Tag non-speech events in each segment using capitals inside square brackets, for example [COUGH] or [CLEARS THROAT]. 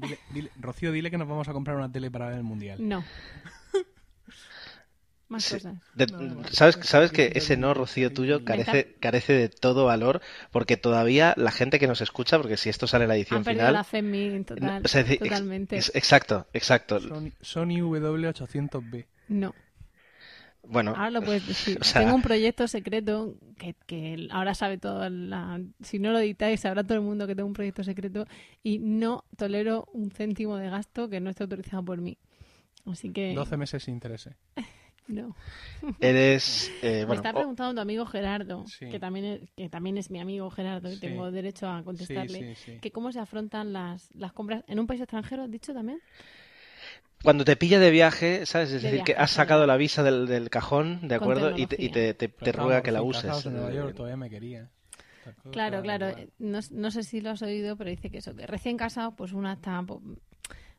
Dile- dile- Rocío, dile que nos vamos a comprar una tele para ver el mundial. No. [LAUGHS] Más Sí. cosas. De- No, no, ¿Sabes, no, sabes no, que ese no, Rocío tuyo, carece, carece de todo valor? Porque todavía la gente que nos escucha, porque si esto sale en la edición final... la fe en mí, total, o sea, es decir, ex- totalmente. ex- exacto, exacto. Sony, Sony W800B. No. Bueno, Ahora lo puedes decir. [LAUGHS] o sea- Tengo un proyecto secreto que, que ahora sabe todo. La... Si no lo editáis, sabrá todo el mundo que tengo un proyecto secreto y no tolero un céntimo de gasto que no esté autorizado por mí. Así que 12 meses sin intereses. [LAUGHS] no. eres... eh, Me está preguntando tu amigo Gerardo, Sí. que también es, que también es mi amigo Gerardo y Sí. tengo derecho a contestarle. sí, sí. Que cómo se afrontan las, las compras en un país extranjero, ¿has dicho también? Cuando te pilla de viaje, ¿sabes? Es De decir, que has sacado la visa del, del cajón, ¿de acuerdo? Y te, y te, te- te Pero ruega que la uses. en Nueva York, Eh, todavía me quería. Claro, claro. No, no sé si lo has oído, pero dice que eso, que recién casado, pues una está po- más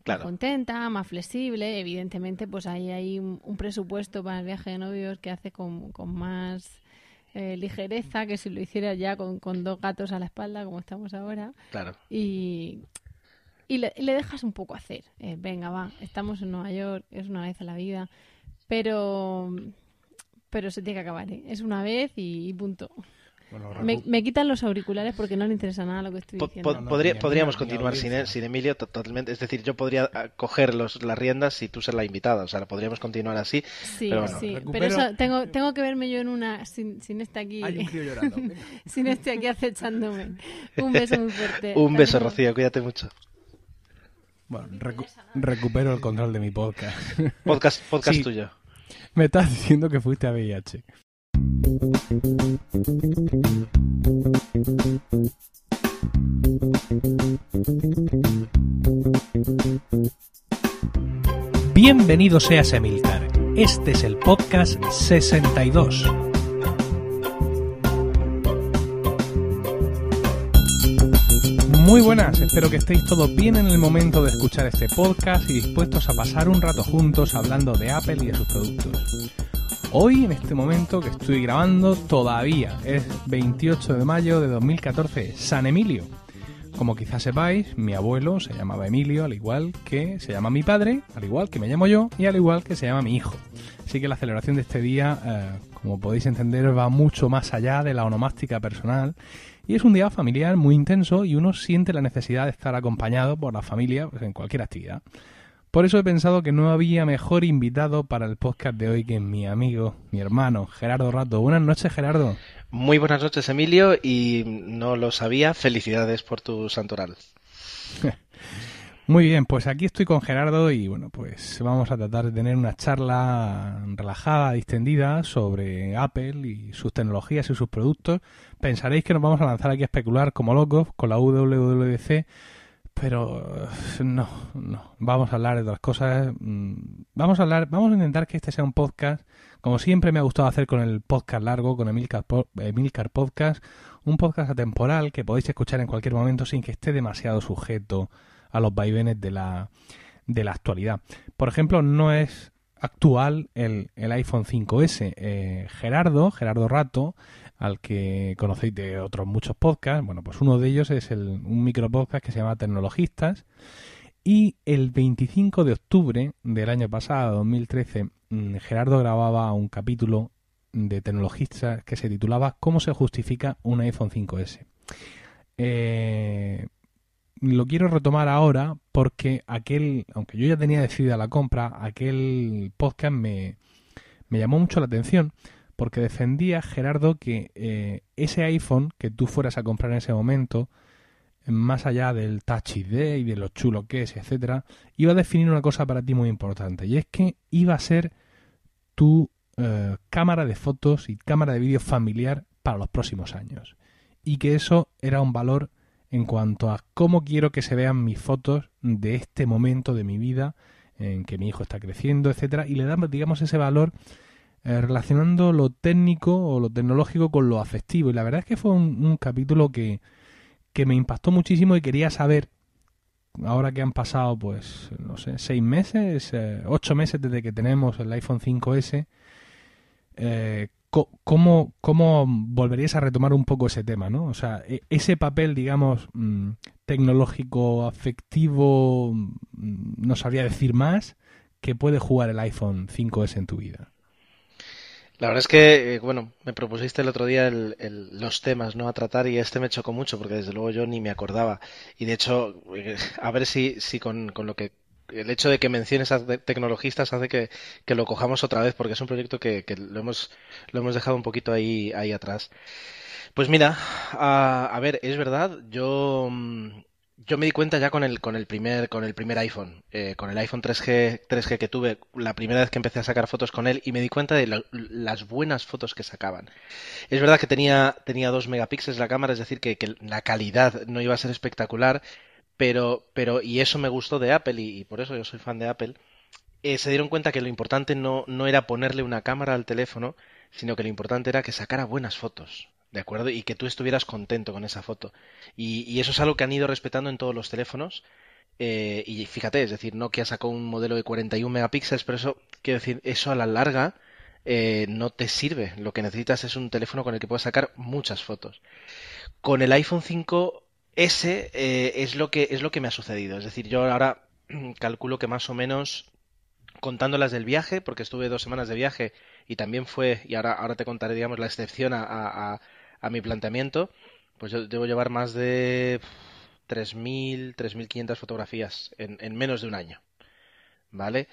Claro. contenta, más flexible. Evidentemente, pues ahí hay un, un presupuesto para el viaje de novios que hace con, con más eh, ligereza que si lo hiciera ya con, con dos gatos a la espalda, como estamos ahora. Claro. Y, y, le, y le dejas un poco hacer. Eh, venga, va, estamos en Nueva York, es una vez en la vida. Pero, pero se tiene que acabar, ¿eh? Es una vez y, y punto. Bueno, Me, quitan los auriculares porque no le interesa nada lo que estoy diciendo. po- podría- a- podríamos a continuar sin, él- sin Emilio to- totalmente. Es decir, yo podría ah, coger los, las riendas si tú ser la invitada. O sea, podríamos continuar así. Sí, Pero bueno, sí. recupero- Pero eso, tengo, tengo que verme yo en una, sin, sin este aquí, Hay un crío llorando. [LAUGHS] Sin este aquí acechándome. Un beso muy fuerte. Un beso. Rocío. Cuídate mucho. Bueno, recu- recupero el control de mi podcast. [LAUGHS] Podcast, podcast Sí. tuyo. Me estás diciendo que fuiste a VIH. Bienvenido seas Emilcar. Este es el podcast 62. Muy buenas, espero que estéis todos bien en el momento de escuchar este podcast y dispuestos a pasar un rato juntos hablando de Apple y de sus productos. Hoy, en este momento que estoy grabando, todavía es 28 de mayo de 2014, San Emilio. Como quizás sepáis, mi abuelo se llamaba Emilio, al igual que se llama mi padre, al igual que me llamo yo y al igual que se llama mi hijo. Así que la celebración de este día, eh, como podéis entender, va mucho más allá de la onomástica personal y es un día familiar muy intenso y uno siente la necesidad de estar acompañado por la familia pues, en cualquier actividad. Por eso he pensado que no había mejor invitado para el podcast de hoy que mi amigo, mi hermano, Gerardo Rato. Buenas noches, Gerardo. Muy buenas noches, Emilio. Y no lo sabía. Felicidades por tu santoral. [LAUGHS] Muy bien, pues aquí estoy con Gerardo y bueno, pues vamos a tratar de tener una charla relajada, distendida sobre Apple y sus tecnologías y sus productos. Pensaréis que nos vamos a lanzar aquí a especular como locos con la WWDC, pero eh, no, no. Vamos a hablar de otras cosas. mm, Vamos a hablar, vamos a intentar que este sea un podcast, como siempre me ha gustado hacer con el podcast largo, con Emilcar, Emilcar Podcast, un podcast atemporal que podéis escuchar en cualquier momento sin que esté demasiado sujeto a los vaivenes de la, de la actualidad. Por ejemplo, no es actual el, el iPhone 5S. Eh, Gerardo, Gerardo Rato, al que conocéis de otros muchos podcasts, bueno, pues uno de ellos es el, un micro podcast que se llama Tecnologistas. Y el 25 de octubre del año pasado, 2013, mm, Gerardo grababa un capítulo de Tecnologistas que se titulaba ¿Cómo se justifica un iPhone 5S? Eh, lo quiero retomar ahora porque aquel, aunque yo ya tenía decidida la compra, aquel podcast me, me llamó mucho la atención porque defendía Gerardo que eh, ese iPhone que tú fueras a comprar en ese momento, más allá del Touch ID y de lo chulo que es, etcétera, iba a definir una cosa para ti muy importante y es que iba a ser tu eh, cámara de fotos y cámara de vídeo familiar para los próximos años y que eso era un valor en cuanto a cómo quiero que se vean mis fotos de este momento de mi vida en que mi hijo está creciendo, etcétera, y le damos, digamos, ese valor eh, relacionando lo técnico o lo tecnológico con lo afectivo. Y la verdad es que fue un, un capítulo que, que me impactó muchísimo y quería saber, ahora que han pasado, pues, no sé, seis meses, eh, ocho meses desde que tenemos el iPhone 5S, eh, ¿cómo, ¿cómo volverías a retomar un poco ese tema, no? O sea, e, ese papel, digamos, mm, tecnológico, afectivo, mm, no sabría decir más, que puede jugar el iPhone 5S en tu vida. La verdad es que, eh, bueno, me propusiste el otro día los temas ¿no? a tratar y este me chocó mucho porque desde luego yo ni me acordaba. Y de hecho, eh, a ver si, si con, con lo que el hecho de que menciones a tecnologistas hace que, lo cojamos otra vez porque es un proyecto que, lo, hemos, lo hemos dejado un poquito ahí, ahí atrás. Pues mira, a, a ver, es verdad, yo mm, me di cuenta ya con el, con el primer, con el primer iPhone, eh, con el iPhone 3G, 3G que tuve, la primera vez que empecé a sacar fotos con él y me di cuenta de las buenas fotos que sacaban. Es verdad que tenía, tenía 2 megapíxeles la cámara, es decir, que, la calidad no iba a ser espectacular, pero, pero, y eso me gustó de Apple y, por eso yo soy fan de Apple, eh, se dieron cuenta que lo importante no, no era ponerle una cámara al teléfono, sino que lo importante era que sacara buenas fotos. ¿de acuerdo? Y que tú estuvieras contento con esa foto. Y, eso es algo que han ido respetando en todos los teléfonos. Eh, y fíjate, es decir, Nokia sacó un modelo de 41 megapíxeles, pero eso, quiero decir, eso a la larga eh, no te sirve. Lo que necesitas es un teléfono con el que puedas sacar muchas fotos. Con el iPhone 5S eh, es, lo que, es lo que me ha sucedido. Es decir, yo ahora [CLEARS THROAT] calculo que más o menos contando las del viaje, porque estuve dos semanas de viaje y también fue, y ahora, ahora te contaré, digamos, la excepción a, a mi planteamiento, pues yo debo llevar más de 3.000, 3.500 fotografías en, en, menos de un año. ¿Vale?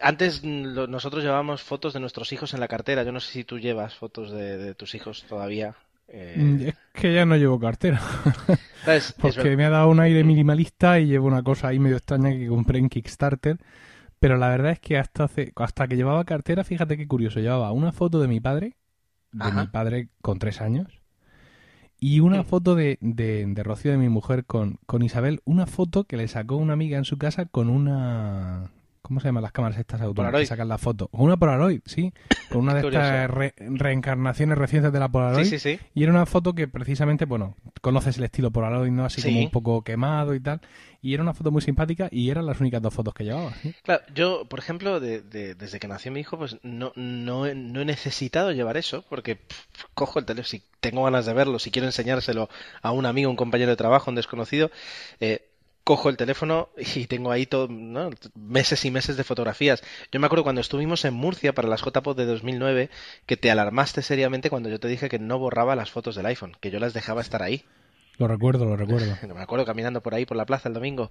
antes nosotros llevábamos fotos de nuestros hijos en la cartera. Yo no sé si tú llevas fotos de, tus hijos todavía. Eh. Mm, es que ya no llevo cartera. [LAUGHS] [LAUGHS] Porque me ha dado un aire minimalista y llevo una cosa ahí medio extraña que compré en Kickstarter. Pero la verdad es que hasta, hace, hasta que llevaba cartera, fíjate qué curioso, llevaba una foto de mi padre de mi padre con tres años. Y una foto de, de, de, Rocío, de mi mujer, con, con Isabel. Una foto que le sacó una amiga en su casa con una ¿Cómo se llaman las cámaras estas autónomas que sacan la foto? Con una Polaroid, sí. Con una de [LAUGHS] estas reencarnaciones recientes de la Polaroid. Sí, sí, sí. Y era una foto que precisamente, bueno, conoces el estilo Polaroid, ¿no? Así como un poco quemado y tal. Y era una foto muy simpática y eran las únicas dos fotos que llevaba. Claro, yo, por ejemplo, desde que nació mi hijo, pues no, no, he necesitado llevar eso, porque cojo el teléfono, si tengo ganas de verlo, si quiero enseñárselo a un amigo, un compañero de trabajo, un desconocido, eh, cojo el teléfono y tengo ahí todo, meses y meses de fotografías. Yo me acuerdo cuando estuvimos en Murcia para las JPOD de 2009 que te alarmaste seriamente cuando yo te dije que no borraba las fotos del iPhone, que yo las dejaba estar ahí. Lo recuerdo, lo recuerdo. [LAUGHS] me acuerdo caminando por ahí, por la plaza el domingo.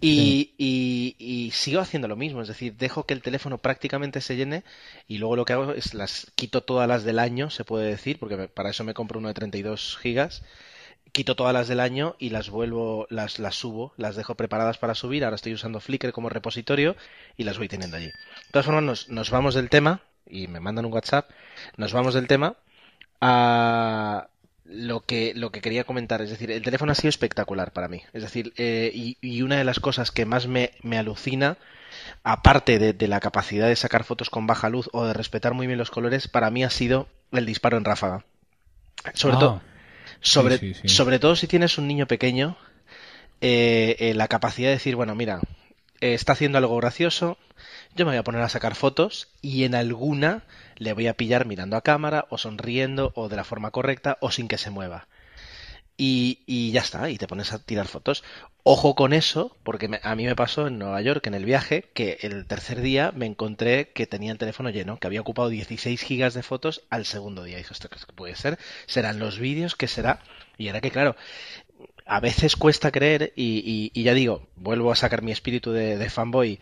Y, y, sigo haciendo lo mismo, es decir, dejo que el teléfono prácticamente se llene y luego lo que hago es las quito todas las del año, se puede decir, porque para eso me compro uno de 32 gigas quito todas las del año y las vuelvo, las, las subo, las dejo preparadas para subir. Ahora estoy usando Flickr como repositorio y las voy teniendo allí. De todas formas, nos, nos vamos del tema, y me mandan un WhatsApp, nos vamos del tema a lo que, lo que quería comentar. Es decir, el teléfono ha sido espectacular para mí. Es decir, eh, y, y, una de las cosas que más me, me alucina, aparte de, de, la capacidad de sacar fotos con baja luz o de respetar muy bien los colores, para mí ha sido el disparo en ráfaga. Sobre ah. todo sobre, sobre todo si tienes un niño pequeño, eh, eh, la capacidad de decir, bueno, mira, eh, está haciendo algo gracioso, yo me voy a poner a sacar fotos y en alguna le voy a pillar mirando a cámara o sonriendo o de la forma correcta o sin que se mueva. Y, y ya está, y te pones a tirar fotos. Ojo con eso, porque a mí me pasó en Nueva York en el viaje que el tercer día me encontré que tenía el teléfono lleno, que había ocupado 16 gigas de fotos al segundo día. Y esto qué puede ser, serán los vídeos, ¿qué será? Y era que, claro, a veces cuesta creer, y, y, ya digo, vuelvo a sacar mi espíritu de, fanboy,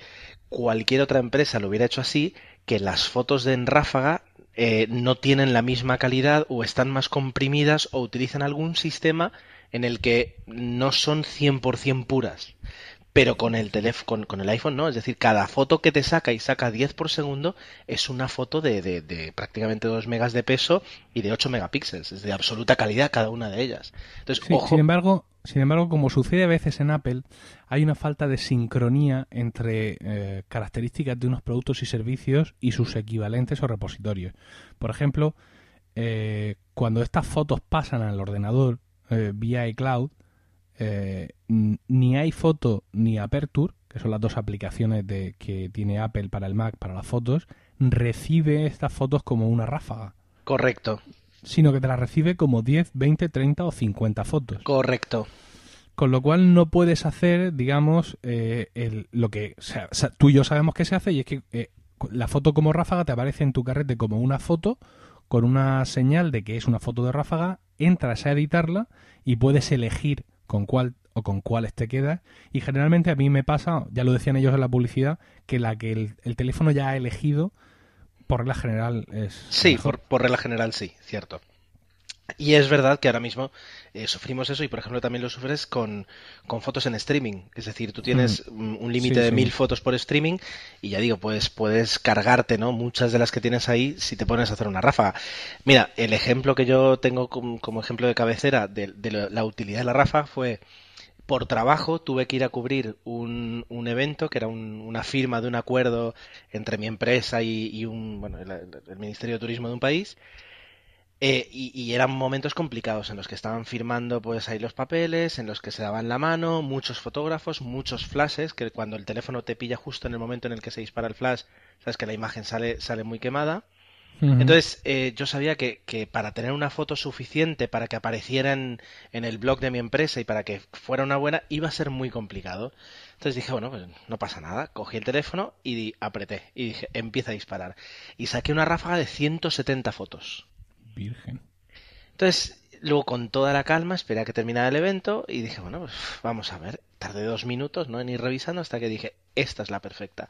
cualquier otra empresa lo hubiera hecho así, que las fotos de en ráfaga eh, no tienen la misma calidad o están más comprimidas o utilizan algún sistema en el que no son 100% puras. Pero con el teléfono, con, el iPhone no, es decir, cada foto que te saca y saca 10 por segundo es una foto de, de, prácticamente 2 megas de peso y de 8 megapíxeles, es de absoluta calidad cada una de ellas. Entonces, Sin embargo, sin embargo, como sucede a veces en Apple, hay una falta de sincronía entre eh, características de unos productos y servicios y sus equivalentes o repositorios. Por ejemplo, eh, cuando estas fotos pasan al ordenador, eh, vía iCloud, eh, ni iPhoto ni Aperture, que son las dos aplicaciones de, que tiene Apple para el Mac, para las fotos, recibe estas fotos como una ráfaga. Correcto. Sino que te las recibe como 10, 20, 30 o 50 fotos. Correcto. Con lo cual no puedes hacer, digamos, eh, el, lo que o sea, tú y yo sabemos que se hace y es que eh, la foto como ráfaga te aparece en tu carrete como una foto con una señal de que es una foto de ráfaga, entras a editarla y puedes elegir con cuál o con cuáles te quedas. Y generalmente a mí me pasa, ya lo decían ellos en la publicidad, que la que el, teléfono ya ha elegido, por regla general es. Sí, por, por regla general sí, cierto. Y es verdad que ahora mismo eh, sufrimos eso y, por ejemplo, también lo sufres con, fotos en streaming. Es decir, tú tienes mm. un límite de mil fotos por streaming y ya digo, pues puedes cargarte, ¿no? Muchas de las que tienes ahí si te pones a hacer una ráfaga. Mira, el ejemplo que yo tengo como, ejemplo de cabecera de, la utilidad de la ráfaga fue por trabajo tuve que ir a cubrir un, un evento que era una firma de un acuerdo entre mi empresa y, un, bueno, el Ministerio de Turismo de un país eh, y, eran momentos complicados en los que estaban firmando pues ahí los papeles, en los que se daban la mano, muchos fotógrafos, muchos flashes, que cuando el teléfono te pilla justo en el momento en el que se dispara el flash, sabes que la imagen sale, sale muy quemada. Entonces eh, yo sabía que, que, para tener una foto suficiente para que apareciera en, el blog de mi empresa y para que fuera una buena, iba a ser muy complicado. Entonces dije, bueno, pues no pasa nada. Cogí el teléfono y apreté. Y dije, empieza a disparar. Y saqué una ráfaga de 170 fotos. Virgen. Entonces, luego con toda la calma esperé a que terminara el evento y dije, bueno, pues vamos a ver. Tardé dos minutos, ¿no? En ir revisando hasta que dije, esta es la perfecta.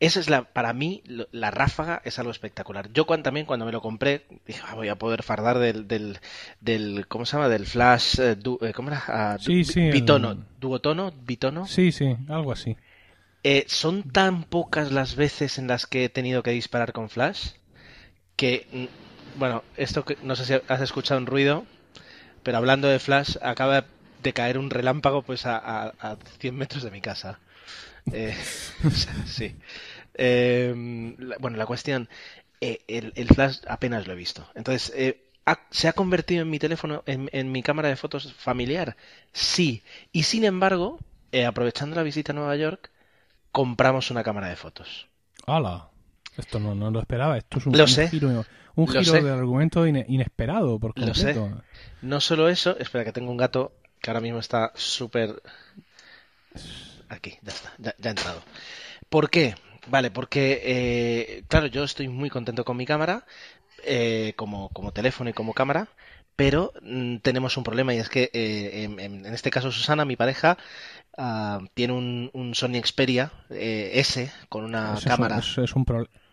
Esa es la, para mí, la ráfaga es algo espectacular. Yo cuando, también cuando me lo compré, dije, ah, voy a poder fardar del, del, del ¿cómo se llama? Del flash, eh, eh, ¿cómo era? Ah, sí, sí. Bitono, duotono, bitono. Sí, sí, algo así. Eh, son tan pocas las veces en las que he tenido que disparar con flash que mm, bueno, esto que no sé si has escuchado un ruido, pero hablando de Flash, acaba de caer un relámpago pues a, a, 100 metros de mi casa. Eh, [LAUGHS] sí. Em, bueno, la cuestión, eh, el, Flash apenas lo he visto. Entonces, eh, ¿se ha convertido en mi teléfono, en, en, mi cámara de fotos familiar? Sí. Y sin embargo, aprovechando la visita a Nueva York, compramos una cámara de fotos. ¡Hala! Esto no, no lo esperaba. Esto es un, lo sé. giro un giro de argumento inesperado por completo. Lo sé. No solo eso, espera que tengo un gato que ahora mismo está súper... Aquí, ya está, ya, ha entrado. ¿Por qué? Vale, porque, eh, claro, yo estoy muy contento con mi cámara, eh, como, como teléfono y como cámara, pero mm, tenemos un problema y es que eh, en, este caso Susana, mi pareja, ah, tiene un, un, Sony Xperia S con una cámara. Es, es, un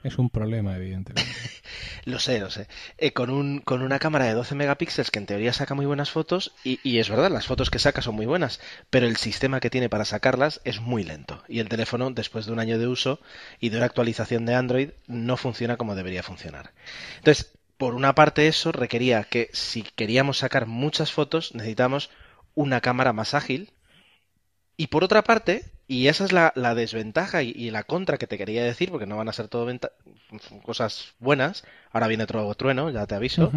es un problema, evidentemente. [LAUGHS] lo sé, lo sé. Eh, con, un, con una cámara de 12 megapíxeles que en teoría saca muy buenas fotos, y, y, es verdad, las fotos que saca son muy buenas, pero el sistema que tiene para sacarlas es muy lento. Y el teléfono, después de un año de uso y de una actualización de Android, no funciona como debería funcionar. Entonces, por una parte eso requería que si queríamos sacar muchas fotos, necesitamos una cámara más ágil. Y por otra parte, y esa es la, desventaja y, la contra que te quería decir, porque no van a ser todo cosas buenas. Ahora viene otro trueno, ya te aviso.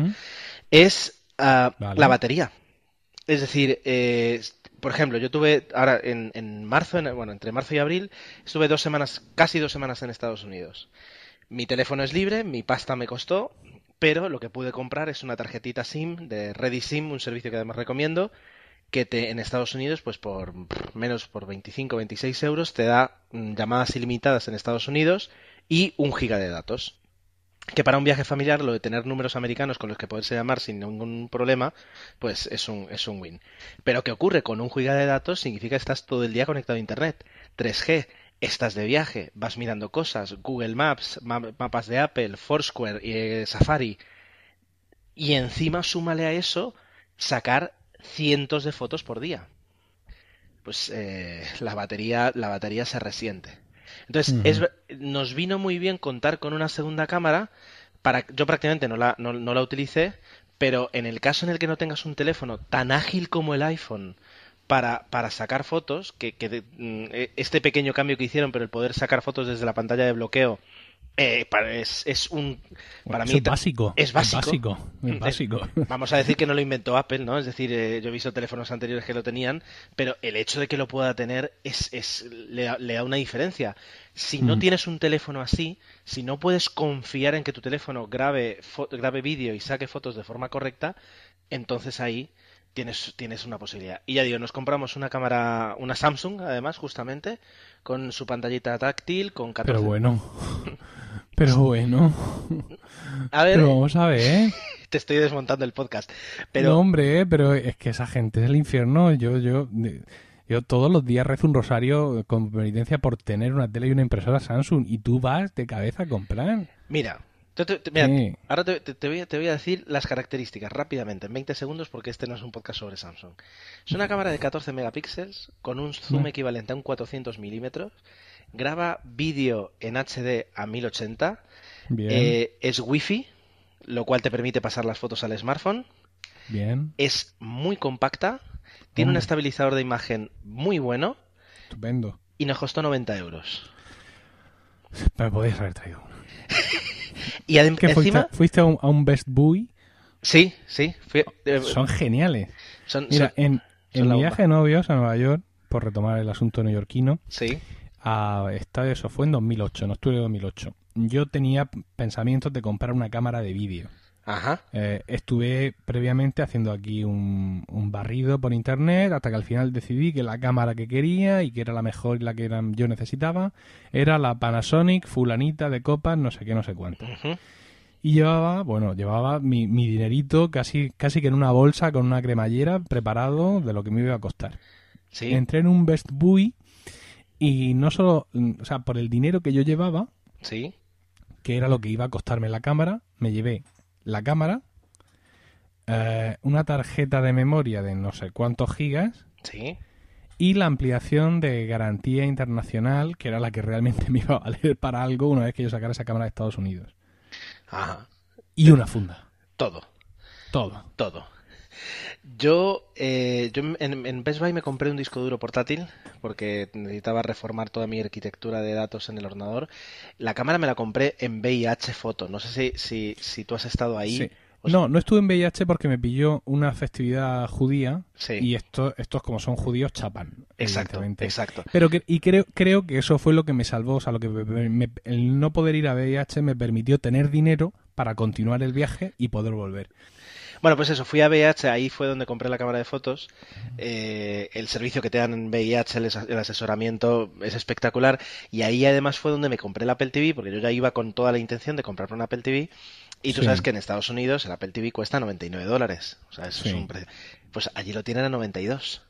Es ah, la batería. Es decir, eh, por ejemplo, yo tuve ahora en, en marzo, bueno, entre marzo y abril, estuve dos semanas, casi dos semanas en Estados Unidos. Mi teléfono es libre, mi pasta me costó, pero lo que pude comprar es una tarjetita SIM de Ready SIM, un servicio que además recomiendo, que te, en Estados Unidos, pues por menos por 25 o 26 euros, te da mm, llamadas ilimitadas en Estados Unidos y un giga de datos. Que para un viaje familiar, lo de tener números americanos con los que poderse llamar sin ningún problema, pues es un, es un win. Pero ¿qué ocurre? Con un giga de datos significa que estás todo el día conectado a Internet. 3G, estás de viaje, vas mirando cosas, Google Maps, mapas de Apple, Foursquare, eh, Safari. Y encima súmale a eso sacar cientos de fotos por día. Pues eh, la batería, la batería se resiente. Entonces, nos vino muy bien contar con una segunda cámara. Para, yo prácticamente no la, no, la utilicé, pero en el caso en el que no tengas un teléfono tan ágil como el iPhone para, para sacar fotos, que, que mm, e, este pequeño cambio que hicieron, pero el poder sacar fotos desde la pantalla de bloqueo Eh, para- es, es un. Para Eso mí es básico. es básico. Es básico. es Es- básico. [LAUGHS] Vamos a decir que no lo inventó Apple, ¿no? Es decir, eh, yo he visto teléfonos anteriores que lo tenían, pero el hecho de que lo pueda tener es, es le, da- le da una diferencia. Si no Mm. tienes un teléfono así, si no puedes confiar en que tu teléfono grabe, grabe vídeo y saque fotos de forma correcta, entonces ahí tienes, tienes una posibilidad. Y ya digo, nos compramos una cámara, una Samsung, además, justamente, con su pantallita táctil, con 14... Pero bueno. [LAUGHS] Pero bueno. A ver, Pero vamos a ver. [LAUGHS] te estoy desmontando el podcast. Pero No, hombre, pero es que esa gente es el infierno. Yo, yo, yo todos los días rezo un rosario con penitencia por tener una tele y una impresora Samsung y tú vas de cabeza a comprar. Mira, te- te- te- mira, Sí. ahora te, voy a, te voy a decir las características rápidamente, en 20 segundos, porque este no es un podcast sobre Samsung. Es una cámara de 14 megapíxeles con un zoom equivalente a un 400 milímetros. Graba vídeo en HD a 1080. Bien, eh, es Wi-Fi, lo cual te permite pasar las fotos al smartphone. bien, Es muy compacta. Tiene un Hombre. estabilizador de imagen muy bueno. estupendo. Y nos costó 90 euros. Me podías haber traído uno. Y adem- ¿Qué fuiste, encima... fuiste a un, a un Best Buy? Sí, sí. fui- eh, Son geniales. son- Mira, son- en, en mi viaje de novios a Nueva York, por retomar el asunto neoyorquino, Sí. a, está, eso fue en 2008, en octubre de 2008. Yo tenía pensamientos de comprar una cámara de vídeo. Ajá. Eh, estuve previamente haciendo aquí un, un barrido por internet hasta que al final decidí que la cámara que quería y que era la mejor y la que era- yo necesitaba era la Panasonic fulanita de copas no sé qué no sé cuánto y llevaba bueno llevaba mi, mi dinerito casi casi que en una bolsa con una cremallera preparado de lo que me iba a costar Sí. entré en un Best Buy y no solo o sea por el dinero que yo llevaba Sí. que era lo que iba a costarme la cámara, me llevé la cámara, eh, una tarjeta de memoria de no sé cuántos gigas Sí. y la ampliación de garantía internacional, que era la que realmente [LAUGHS] me iba a valer para algo una vez que yo sacara esa cámara de Estados Unidos. Ajá. Y una funda. Todo. Todo. Todo. Yo, eh, yo en, en Best Buy me compré un disco duro portátil porque necesitaba reformar toda mi arquitectura de datos en el ordenador. La cámara me la compré en VIH Foto. No sé si, si, si tú has estado ahí. Sí. o No, no estuve en VIH porque me pilló una festividad judía Sí. y esto, estos como son judíos chapan. Exacto, exacto. Pero que, y creo, creo que eso fue lo que me salvó, o sea, lo que me- me- el no poder ir a VIH me permitió tener dinero para continuar el viaje y poder volver. Bueno, pues eso, fui a VIH, ahí fue donde compré la cámara de fotos. Eh, el servicio que te dan en VIH, el, as- el asesoramiento es espectacular. Y ahí además fue donde me compré el Apple TV, porque yo ya iba con toda la intención de comprarme un Apple TV. Y tú Sí. sabes que en Estados Unidos el Apple TV cuesta 99 dólares. O sea, eso es un precio. Pues allí lo tienen a 92.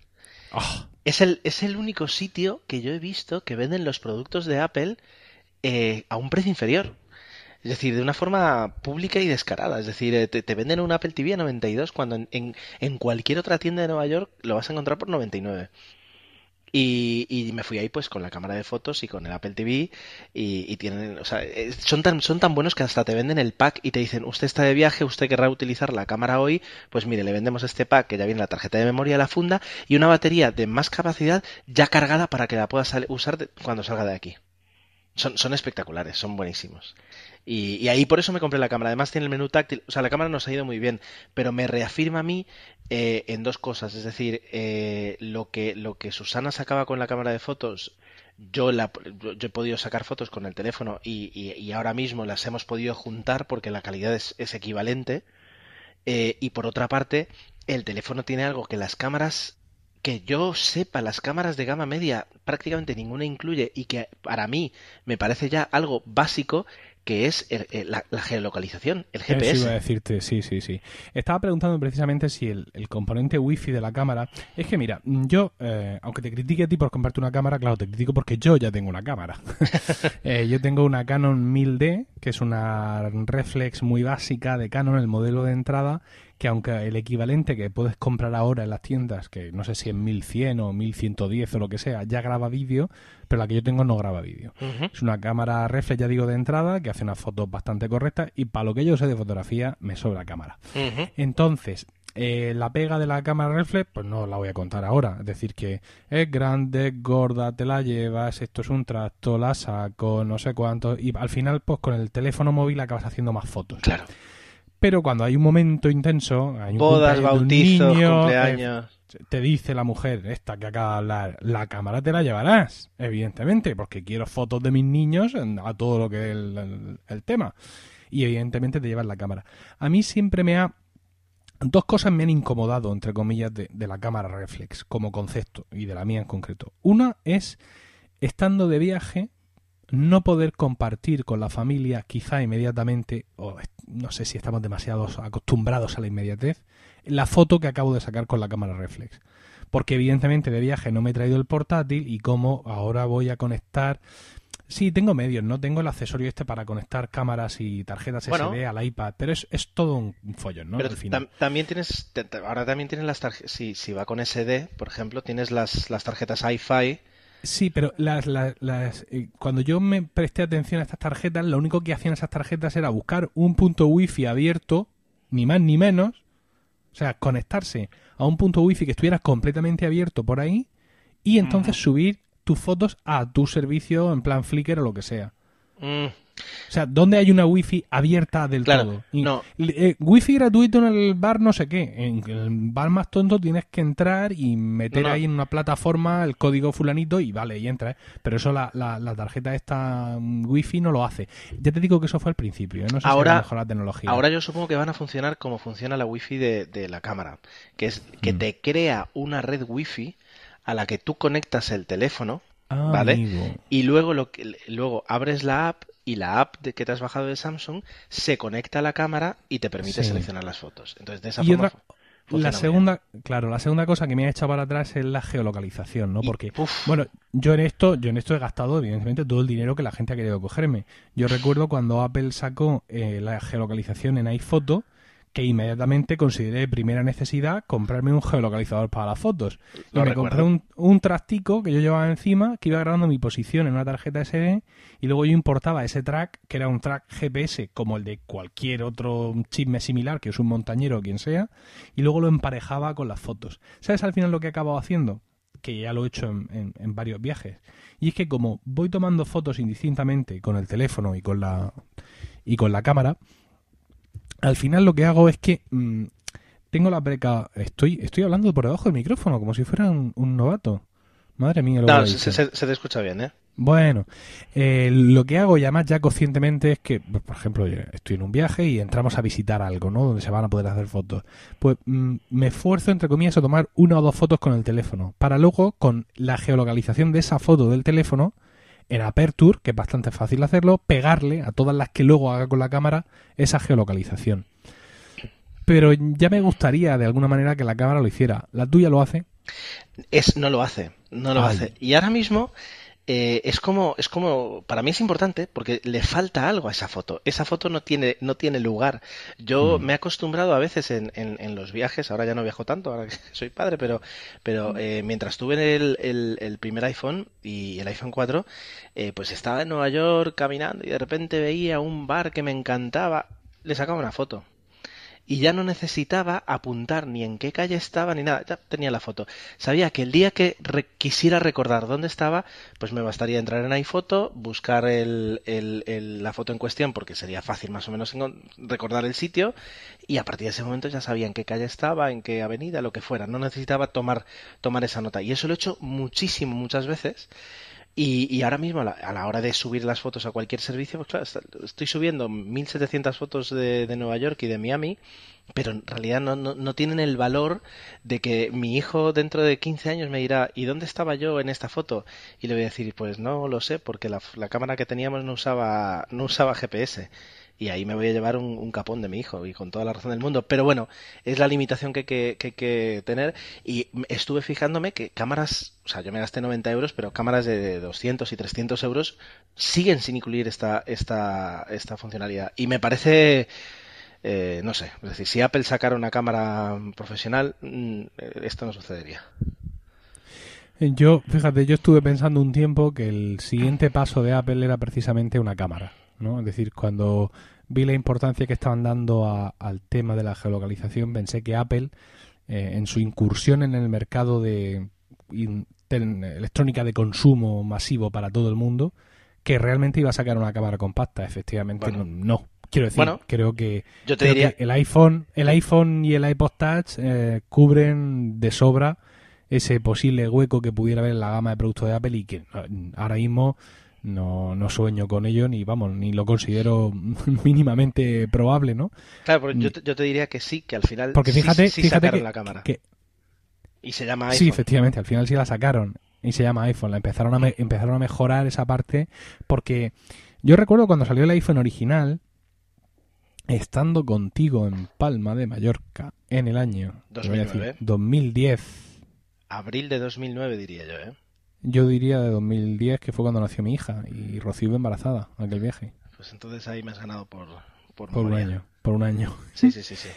Ah, Es el, es el único sitio que yo he visto que venden los productos de Apple eh, a un precio inferior. Es decir, de una forma pública y descarada. Es decir, eh, te, venden un Apple TV a 92 cuando en, en, cualquier otra tienda de Nueva York lo vas a encontrar por 99. Y, y me fui ahí pues con la cámara de fotos y con el Apple TV y, tienen, o sea, eh, son tan, son tan buenos que hasta te venden el pack y te dicen, usted está de viaje, usted querrá utilizar la cámara hoy, pues mire, le vendemos este pack que ya viene la tarjeta de memoria, la funda y una batería de más capacidad ya cargada para que la pueda usar cuando salga de aquí. Son, son espectaculares, son buenísimos. Y, ahí por eso me compré la cámara. Además tiene el menú táctil. O sea, la cámara nos ha ido muy bien, pero me reafirma a mí eh, en dos cosas. Es decir, eh, lo que, lo que Susana sacaba con la cámara de fotos, yo, la, yo, he podido sacar fotos con el teléfono y, y- y ahora mismo las hemos podido juntar porque la calidad es, es equivalente. Eh, y por otra parte, el teléfono tiene algo que las cámaras que yo sepa, las cámaras de gama media prácticamente ninguna incluye y que para mí me parece ya algo básico que es el- el- la, la geolocalización, el Eso iba a GPS. decirte, sí, sí, sí. Estaba preguntando precisamente si el, el componente wifi de la cámara. Es que mira, yo, eh, aunque te critique a ti por comprarte una cámara, claro, te critico porque yo ya tengo una cámara. [LAUGHS] Eh, yo tengo una Canon 1000D, que es una reflex muy básica de Canon, el modelo de entrada, que aunque el equivalente que puedes comprar ahora en las tiendas, que no sé si en 1100 o 1110 o lo que sea, ya graba vídeo, pero la que yo tengo no graba vídeo. Es una cámara reflex, ya digo, de entrada, que hace unas fotos bastante correctas y para lo que yo sé de fotografía me sobra cámara. Entonces, Eh, la pega de la cámara reflex, pues no la voy a contar ahora. Es decir, que es grande, gorda, te la llevas, esto es un tracto, la saco, no sé cuánto. Y al final, pues con el teléfono móvil acabas haciendo más fotos. Claro. Pero cuando hay un momento intenso, hay un Bodas, bautizos, niño, cumpleaños. eh, te dice la mujer, esta que acaba de hablar, la cámara te la llevarás, evidentemente, porque quiero fotos de mis niños a todo lo que es el, el- tema. Y evidentemente te llevas la cámara. A mí siempre me ha... Dos cosas me han incomodado, entre comillas, de, de la cámara reflex como concepto y de la mía en concreto. Una es, estando de viaje, no poder compartir con la familia, quizá inmediatamente, o no sé si estamos demasiado acostumbrados a la inmediatez, la foto que acabo de sacar con la cámara reflex. Porque evidentemente de viaje no me he traído el portátil y como ahora voy a conectar... Sí, tengo medios, ¿no? Tengo el accesorio este para conectar cámaras y tarjetas Bueno. SD al iPad, pero es, es todo un follón, ¿no? Pero Al final. tam- también tienes, ahora también tienes las tarjetas, si, si va con SD, por ejemplo, tienes las, las tarjetas iFi. Sí, pero las, las, las, eh, cuando yo me presté atención a estas tarjetas, lo único que hacían esas tarjetas era buscar un punto wifi abierto, ni más ni menos, sea, conectarse a un punto wifi que estuviera completamente abierto por ahí y entonces subir tus fotos a tu servicio en plan Flickr o lo que sea. Mm, O sea, ¿dónde hay una wifi abierta del Claro, todo? Y- no. eh, wifi gratuito en el bar no sé qué. En el bar más tonto tienes que entrar y meter No, no. ahí en una plataforma el código fulanito y vale, y entra. ¿eh? Pero eso la, la, la tarjeta esta mm, wifi no lo hace. Ya te digo que eso fue al principio. ¿eh? No sé si Ahora- mejor la tecnología. Ahora yo supongo que van a funcionar como funciona la wifi de, de la cámara, que es que Mm. te crea una red wifi a la que tú conectas el teléfono Ah, ¿vale? amigo. y luego lo que, luego abres la app y la app de que te has bajado de Samsung se conecta a la cámara y te permite Sí. seleccionar las fotos. Entonces de esa Y forma otra- La segunda, claro, la segunda cosa que me ha echado para atrás es la geolocalización, ¿no? Porque, bueno, yo en esto, yo en esto he gastado, evidentemente, todo el dinero que la gente ha querido cogerme. Yo recuerdo cuando Apple sacó eh, la geolocalización en iPhoto, que inmediatamente consideré de primera necesidad comprarme un geolocalizador para las fotos. Y Lo me recuerdo. compré un, un tractico que yo llevaba encima, que iba grabando mi posición en una tarjeta SD, y luego yo importaba ese track, que era un track GPS, como el de cualquier otro chisme similar, que es un montañero o quien sea, y luego lo emparejaba con las fotos. ¿Sabes al final lo que he acabado haciendo? Que ya lo he hecho en, en- en varios viajes. Y es que como voy tomando fotos indistintamente con el teléfono y con la, y con la cámara, al final lo que hago es que mm, tengo la breca... Estoy, estoy hablando por debajo del micrófono, como si fuera un, un novato. Madre mía, lo No, se, se- se te escucha bien, ¿eh? Bueno, eh, lo que hago ya más ya conscientemente es que, pues, por ejemplo, yo estoy en un viaje y entramos a visitar algo, ¿no? Donde se van a poder hacer fotos. Pues mm, me esfuerzo, entre comillas, a tomar una o dos fotos con el teléfono, para luego, con la geolocalización de esa foto del teléfono, en Aperture, que es bastante fácil hacerlo, pegarle a todas las que luego haga con la cámara esa geolocalización. Pero ya me gustaría, de alguna manera, que la cámara lo hiciera. ¿La tuya lo hace? Es, no lo hace, no lo Ay. hace. Y ahora mismo eh, es como, es como, para mí es importante porque le falta algo a esa foto. Esa foto no tiene, no tiene lugar. Yo Mm. me he acostumbrado a veces en, en, en los viajes, ahora ya no viajo tanto, ahora que [LAUGHS] soy padre, pero, pero eh, mientras tuve el, el, el primer iPhone y el iPhone 4, eh, pues estaba en Nueva York caminando y de repente veía un bar que me encantaba, le sacaba una foto y ya no necesitaba apuntar ni en qué calle estaba ni nada, ya tenía la foto. Sabía que el día que re- quisiera recordar dónde estaba, pues me bastaría entrar en iPhoto, buscar el, la foto en cuestión, porque sería fácil más o menos recordar el sitio, y a partir de ese momento ya sabía en qué calle estaba, en qué avenida, lo que fuera. No necesitaba tomar, tomar esa nota. Y eso lo he hecho muchísimo, muchas veces. Y, y ahora mismo, a la, a la hora de subir las fotos a cualquier servicio, pues claro, estoy subiendo 1700 fotos de, Nueva York y de Miami, pero en realidad no, no, no tienen el valor de que mi hijo dentro de 15 años me dirá, ¿y dónde estaba yo en esta foto? Y le voy a decir, pues no lo sé, porque la, la cámara que teníamos no usaba, no usaba GPS. Y ahí me voy a llevar un, capón de mi hijo, y con toda la razón del mundo. Pero bueno, es la limitación que hay que, que, que tener. Y estuve fijándome que cámaras, o sea, yo me gasté 90 euros, pero cámaras de 200 y 300 euros siguen sin incluir esta, esta, esta funcionalidad. Y me parece, eh, no sé, es decir, si Apple sacara una cámara profesional, mm, esto no sucedería. Yo, fíjate, yo estuve pensando un tiempo que el siguiente paso de Apple era precisamente una cámara, ¿no? Es decir, cuando vi la importancia que estaban dando al tema de la geolocalización, pensé que Apple, eh, en su incursión en el mercado de electrónica de consumo masivo para todo el mundo, que realmente iba a sacar una cámara compacta. Efectivamente, no, Quiero decir, creo que, yo te diría... el iPhone, el iPhone y el iPod Touch eh, cubren de sobra ese posible hueco que pudiera haber en la gama de productos de Apple y que ahora mismo no, no sueño con ello ni vamos ni lo considero [LAUGHS] mínimamente probable, ¿no? Claro, pero yo te, yo te diría que sí, que al final porque fíjate, sí, fíjate sacaron la cámara. y se llama iPhone. Sí, efectivamente, al final sí la sacaron y se llama iPhone. La empezaron a empezaron a mejorar esa parte porque yo recuerdo cuando salió el iPhone original estando contigo en Palma de Mallorca en el año 2010. Abril de 2009 diría yo, ¿eh? Yo diría de 2010, que fue cuando nació mi hija y Rocío embarazada, aquel viaje. Pues entonces ahí me has ganado por, por, un año. Por un año. [LAUGHS] Sí, sí, sí, sí.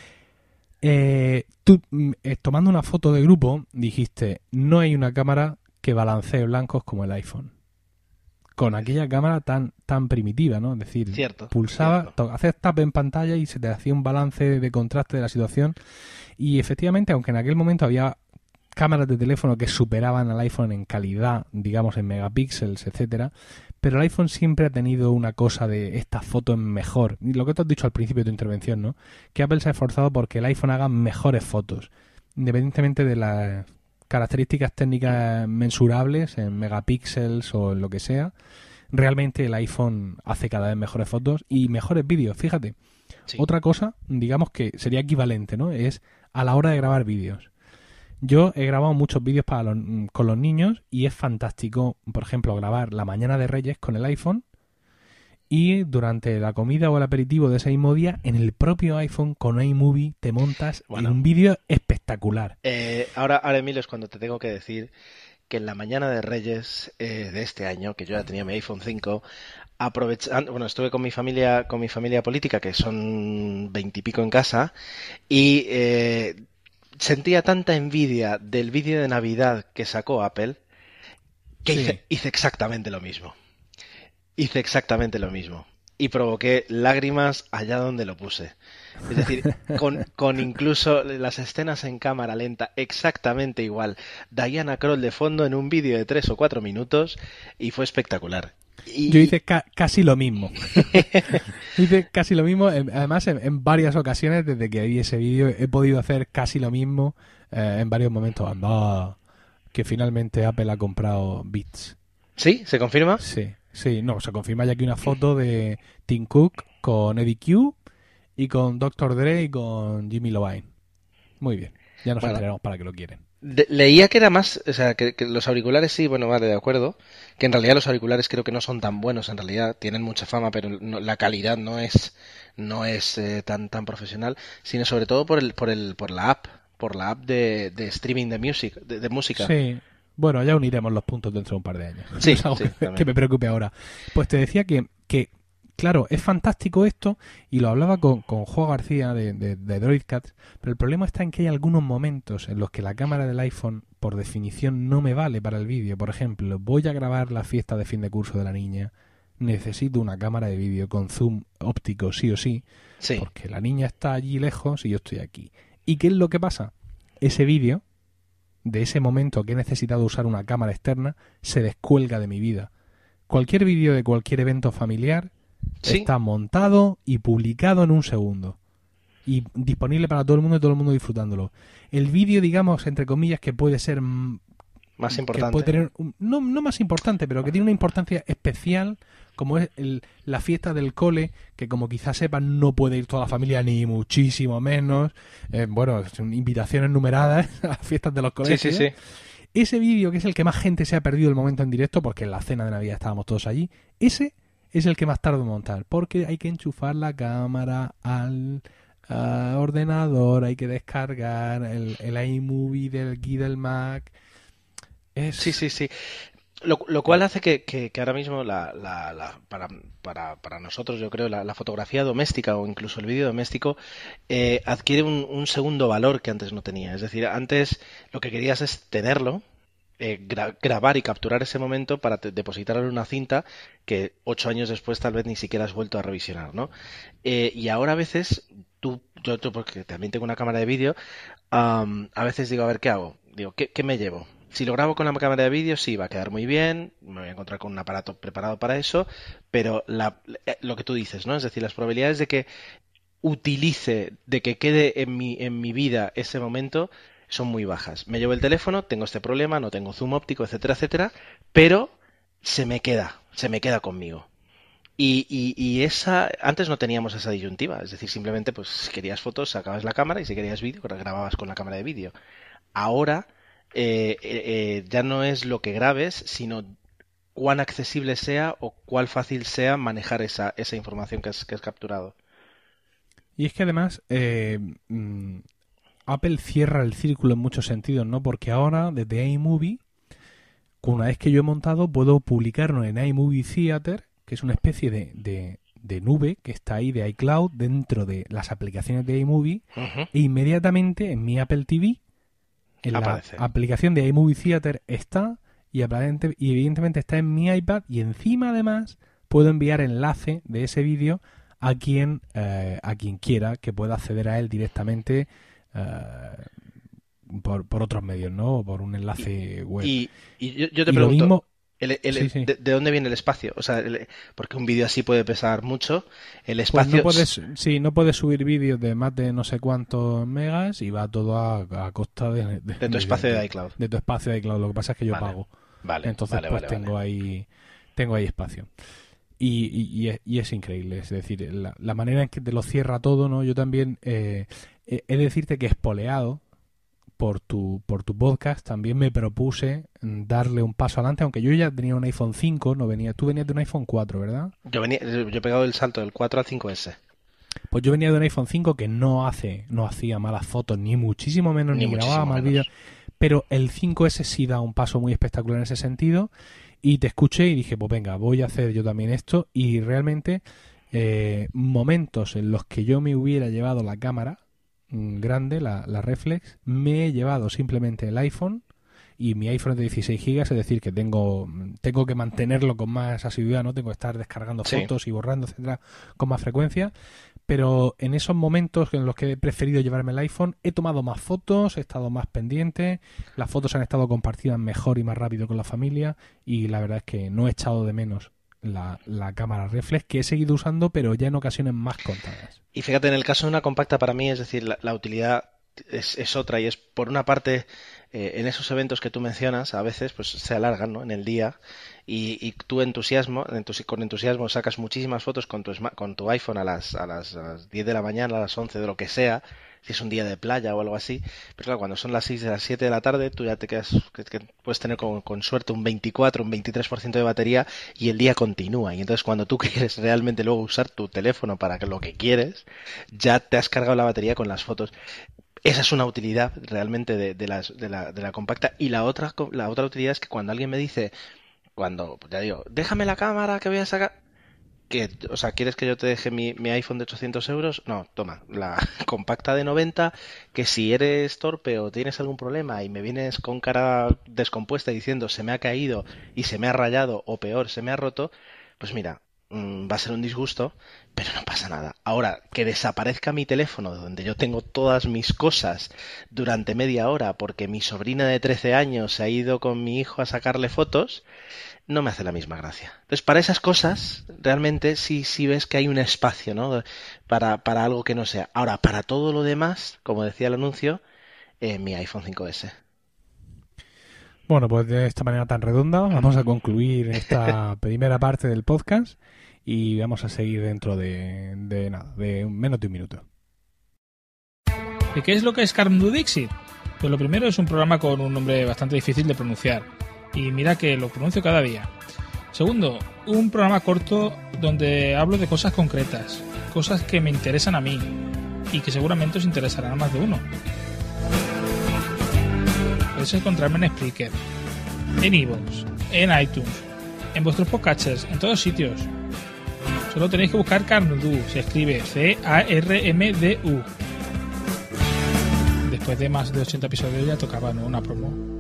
Eh, tú, mm, eh, tomando una foto de grupo, dijiste, no hay una cámara que balancee blancos como el iPhone. Con aquella cámara tan, tan primitiva, ¿no? Es decir, pulsaba, haces tap en pantalla y se te hacía un balance de contraste de la situación. Y efectivamente, aunque en aquel momento había cámaras de teléfono que superaban al iPhone en calidad, digamos en megapíxeles, etcétera, pero el iPhone siempre ha tenido una cosa de esta foto en mejor. Y lo que te has dicho al principio de tu intervención, ¿no? Que Apple se ha esforzado porque el iPhone haga mejores fotos, independientemente de las características técnicas mensurables en megapíxeles o en lo que sea. Realmente el iPhone hace cada vez mejores fotos y mejores vídeos. Fíjate, otra cosa, digamos que sería equivalente, ¿no? Es a la hora de grabar vídeos yo he grabado muchos vídeos para mm, con los niños y es fantástico, por ejemplo, grabar la mañana de Reyes con el iPhone y durante la comida o el aperitivo de ese mismo día, en el propio iPhone con iMovie te montas un vídeo espectacular. Eh, ahora, ahora, Emilio, es cuando te tengo que decir que en la mañana de Reyes eh, de este año, que yo ya tenía mi iPhone 5, aprovechando, bueno, estuve con mi familia, con mi familia política, que son veintipico en casa, y eh, sentía tanta envidia del vídeo de Navidad que sacó Apple que hice, exactamente lo mismo. Hice exactamente lo mismo. Y provoqué lágrimas allá donde lo puse. Es decir, [LAUGHS] con, con, incluso las escenas en cámara lenta exactamente igual. Diana Kroll de fondo en un vídeo de tres o cuatro minutos y fue espectacular. Yo [LAUGHS] hice casi lo mismo. hice casi lo mismo. Además, en, varias ocasiones, desde que vi ese vídeo, he podido hacer casi lo mismo eh, en varios momentos. Anda, que finalmente Apple ha comprado Beats. ¿Sí? ¿Se confirma? Sí, sí. No, se confirma ya aquí una foto de Tim Cook con Eddie Q y con Dr. Dre y con Jimmy Lovine. Muy bien. Ya nos enteramos para que lo quieren leía que era más, o sea, que, los auriculares sí, bueno, vale, de acuerdo, que en realidad los auriculares creo que no son tan buenos, en realidad tienen mucha fama, pero la calidad no es, no es eh, tan, tan profesional, sino sobre todo por el, por el, por la app, por la app de, de streaming de music, de, música. Sí. Bueno, ya uniremos los puntos dentro de un par de años. Sí, [LAUGHS] que, me preocupe ahora. Pues te decía que, que claro, es fantástico esto, y lo hablaba con, con Juan García de, de, de DroidCats, pero el problema está en que hay algunos momentos en los que la cámara del iPhone, por definición, no me vale para el vídeo. Por ejemplo, voy a grabar la fiesta de fin de curso de la niña, necesito una cámara de vídeo con zoom óptico sí o sí, sí, porque la niña está allí lejos y yo estoy aquí. ¿Y qué es lo que pasa? Ese vídeo, de ese momento que he necesitado usar una cámara externa, se descuelga de mi vida. Cualquier vídeo de cualquier evento familiar Está montado y publicado en un segundo. Y disponible para todo el mundo y todo el mundo disfrutándolo. El vídeo, digamos, entre comillas, que puede ser más importante. tener no, no más importante, pero que tiene una importancia especial, como es la fiesta del cole, que como quizás sepan, no puede ir toda la familia, ni muchísimo menos. Eh, bueno, son invitaciones numeradas [LAUGHS] a las fiestas de los colegios. Sí, sí, sí. Ese vídeo, que es el que más gente se ha perdido el momento en directo, porque en la cena de Navidad estábamos todos allí, ese es el que más tarde en montar, porque hay que enchufar la cámara al ordenador, hay que descargar el, el iMovie del guía Mac. Sí, sí, sí. Lo, cual hace que, que, ahora mismo la, la, para, para, para, nosotros, yo creo, la, fotografía doméstica o incluso el vídeo doméstico eh, adquiere un, un, segundo valor que antes no tenía. Es decir, antes lo que querías es tenerlo, eh, grabar y capturar ese momento para depositarlo en una cinta que ocho años después tal vez ni siquiera has vuelto a revisionar, ¿no? Eh, y ahora a veces, tú, yo, porque también tengo una cámara de vídeo, a veces digo, a ver, ¿qué hago? Digo, ¿qué, ¿qué me llevo? Si lo grabo con la cámara de vídeo, sí, va a quedar muy bien, me voy a encontrar con un aparato preparado para eso, pero eh, lo que tú dices, ¿no? Es decir, las probabilidades de que utilice, de que quede en mi, en mi vida ese momento, son muy bajas. Me llevo el teléfono, tengo este problema, no tengo zoom óptico, etcétera, etcétera, pero se me queda, se me queda conmigo. Y, y, esa, antes no teníamos esa disyuntiva, es decir, simplemente pues si querías fotos sacabas la cámara y si querías vídeo grababas con la cámara de vídeo. Ahora eh, eh, eh, ya no es lo que grabes, sino cuán accesible sea o cuál fácil sea manejar esa, esa información que has, que capturado. Y es que además mm, Apple cierra el círculo en muchos sentidos, ¿no? Porque ahora desde iMovie, una vez que yo he montado, puedo publicarlo en iMovie Theater, que es una especie de, de, nube que está ahí de iCloud dentro de las aplicaciones de iMovie, e inmediatamente en mi Apple TV en la aplicación de iMovie Theater está y, evidentemente está en mi iPad y encima además puedo enviar enlace de ese vídeo a quien eh, a quien quiera que pueda acceder a él directamente eh, por, por, otros medios, ¿no? Por un enlace web. Y, yo, te pregunto, de, dónde viene el espacio? O sea, porque un vídeo así puede pesar mucho. El pues espacio. no puedes, sí, no puedes subir vídeos de más de no sé cuántos megas y va todo a, costa de, tu espacio de, iCloud. De tu espacio de iCloud. Lo que pasa es que yo pago. Vale. Entonces, pues tengo ahí tengo ahí espacio. Y, y, es, increíble, es decir, la, manera en que te lo cierra todo, ¿no? Yo también eh, he de decirte que espoleado por tu, por tu podcast, también me propuse darle un paso adelante, aunque yo ya tenía un iPhone 5, no venía, tú venías de un iPhone 4, ¿verdad? Yo venía, yo he pegado el salto del 4 al 5S. Pues yo venía de un iPhone 5 que no hace, no hacía malas fotos, ni muchísimo menos, ni, grababa mal vídeo, pero el 5S sí da un paso muy espectacular en ese sentido, y te escuché y dije, pues venga, voy a hacer yo también esto, y realmente eh, momentos en los que yo me hubiera llevado la cámara, grande, la, la Reflex, me he llevado simplemente el iPhone y mi iPhone es de 16 GB, es decir, que tengo, tengo que mantenerlo con más asiduidad, no tengo que estar descargando fotos y borrando, etcétera, con más frecuencia. Pero en esos momentos en los que he preferido llevarme el iPhone, he tomado más fotos, he estado más pendiente, las fotos han estado compartidas mejor y más rápido con la familia y la verdad es que no he echado de menos la, la, cámara reflex que he seguido usando, pero ya en ocasiones más contadas. Y fíjate, en el caso de una compacta, para mí, es decir, la, utilidad es, es, otra y es, por una parte, eh, en esos eventos que tú mencionas, a veces pues se alargan ¿no? en el día y, y tú entusiasmo, con entusiasmo sacas muchísimas fotos con tu, con tu iPhone a las, a, las, a las 10 de la mañana, a las 11 de lo que sea, si es un día de playa o algo así. Pero claro, cuando son las 6 de las 7 de la tarde, tú ya te quedas, que, puedes tener con, con, suerte un 24, un 23% de batería y el día continúa. Y entonces cuando tú [LAUGHS] quieres realmente luego usar tu teléfono para lo que quieres, ya te has cargado la batería con las fotos. Esa es una utilidad realmente de, la, de la compacta. Y la otra, la otra utilidad es que cuando alguien me dice, cuando, ya digo, déjame la cámara que voy a sacar, o sea, ¿quieres que yo te deje mi, iPhone de 800 euros? No, toma, la [LAUGHS] compacta de 90, que si eres torpe o tienes algún problema y me vienes con cara descompuesta diciendo se me ha caído y se me ha rayado o peor, se me ha roto, pues mira, mm, va a ser un disgusto, pero no pasa nada. Ahora, que desaparezca mi teléfono donde yo tengo todas mis cosas durante media hora porque mi sobrina de 13 años se ha ido con mi hijo a sacarle fotos, no me hace la misma gracia. Entonces, para esas cosas, realmente sí, sí ves que hay un espacio, ¿no? Para, para algo que no sea. Ahora, para todo lo demás, como decía el anuncio, eh, mi iPhone 5S. Bueno, pues de esta manera tan redonda vamos a concluir esta [LAUGHS] primera parte del podcast y vamos a seguir dentro de, de nada, de menos de un minuto. ¿Y qué es lo que es Carmen Dixit? Pues lo primero es un programa con un nombre bastante difícil de pronunciar y mira que lo pronuncio cada día. Segundo, un programa corto donde hablo de cosas concretas, cosas que me interesan a mí y que seguramente os interesarán a más de uno. Podéis encontrarme en Spreaker, en Evox, en iTunes, en vuestros podcasts, en todos sitios. Solo tenéis que buscar Carmdu, se escribe C-A-R-M-D-U. Después de más de 80 episodios ya tocaba una promo.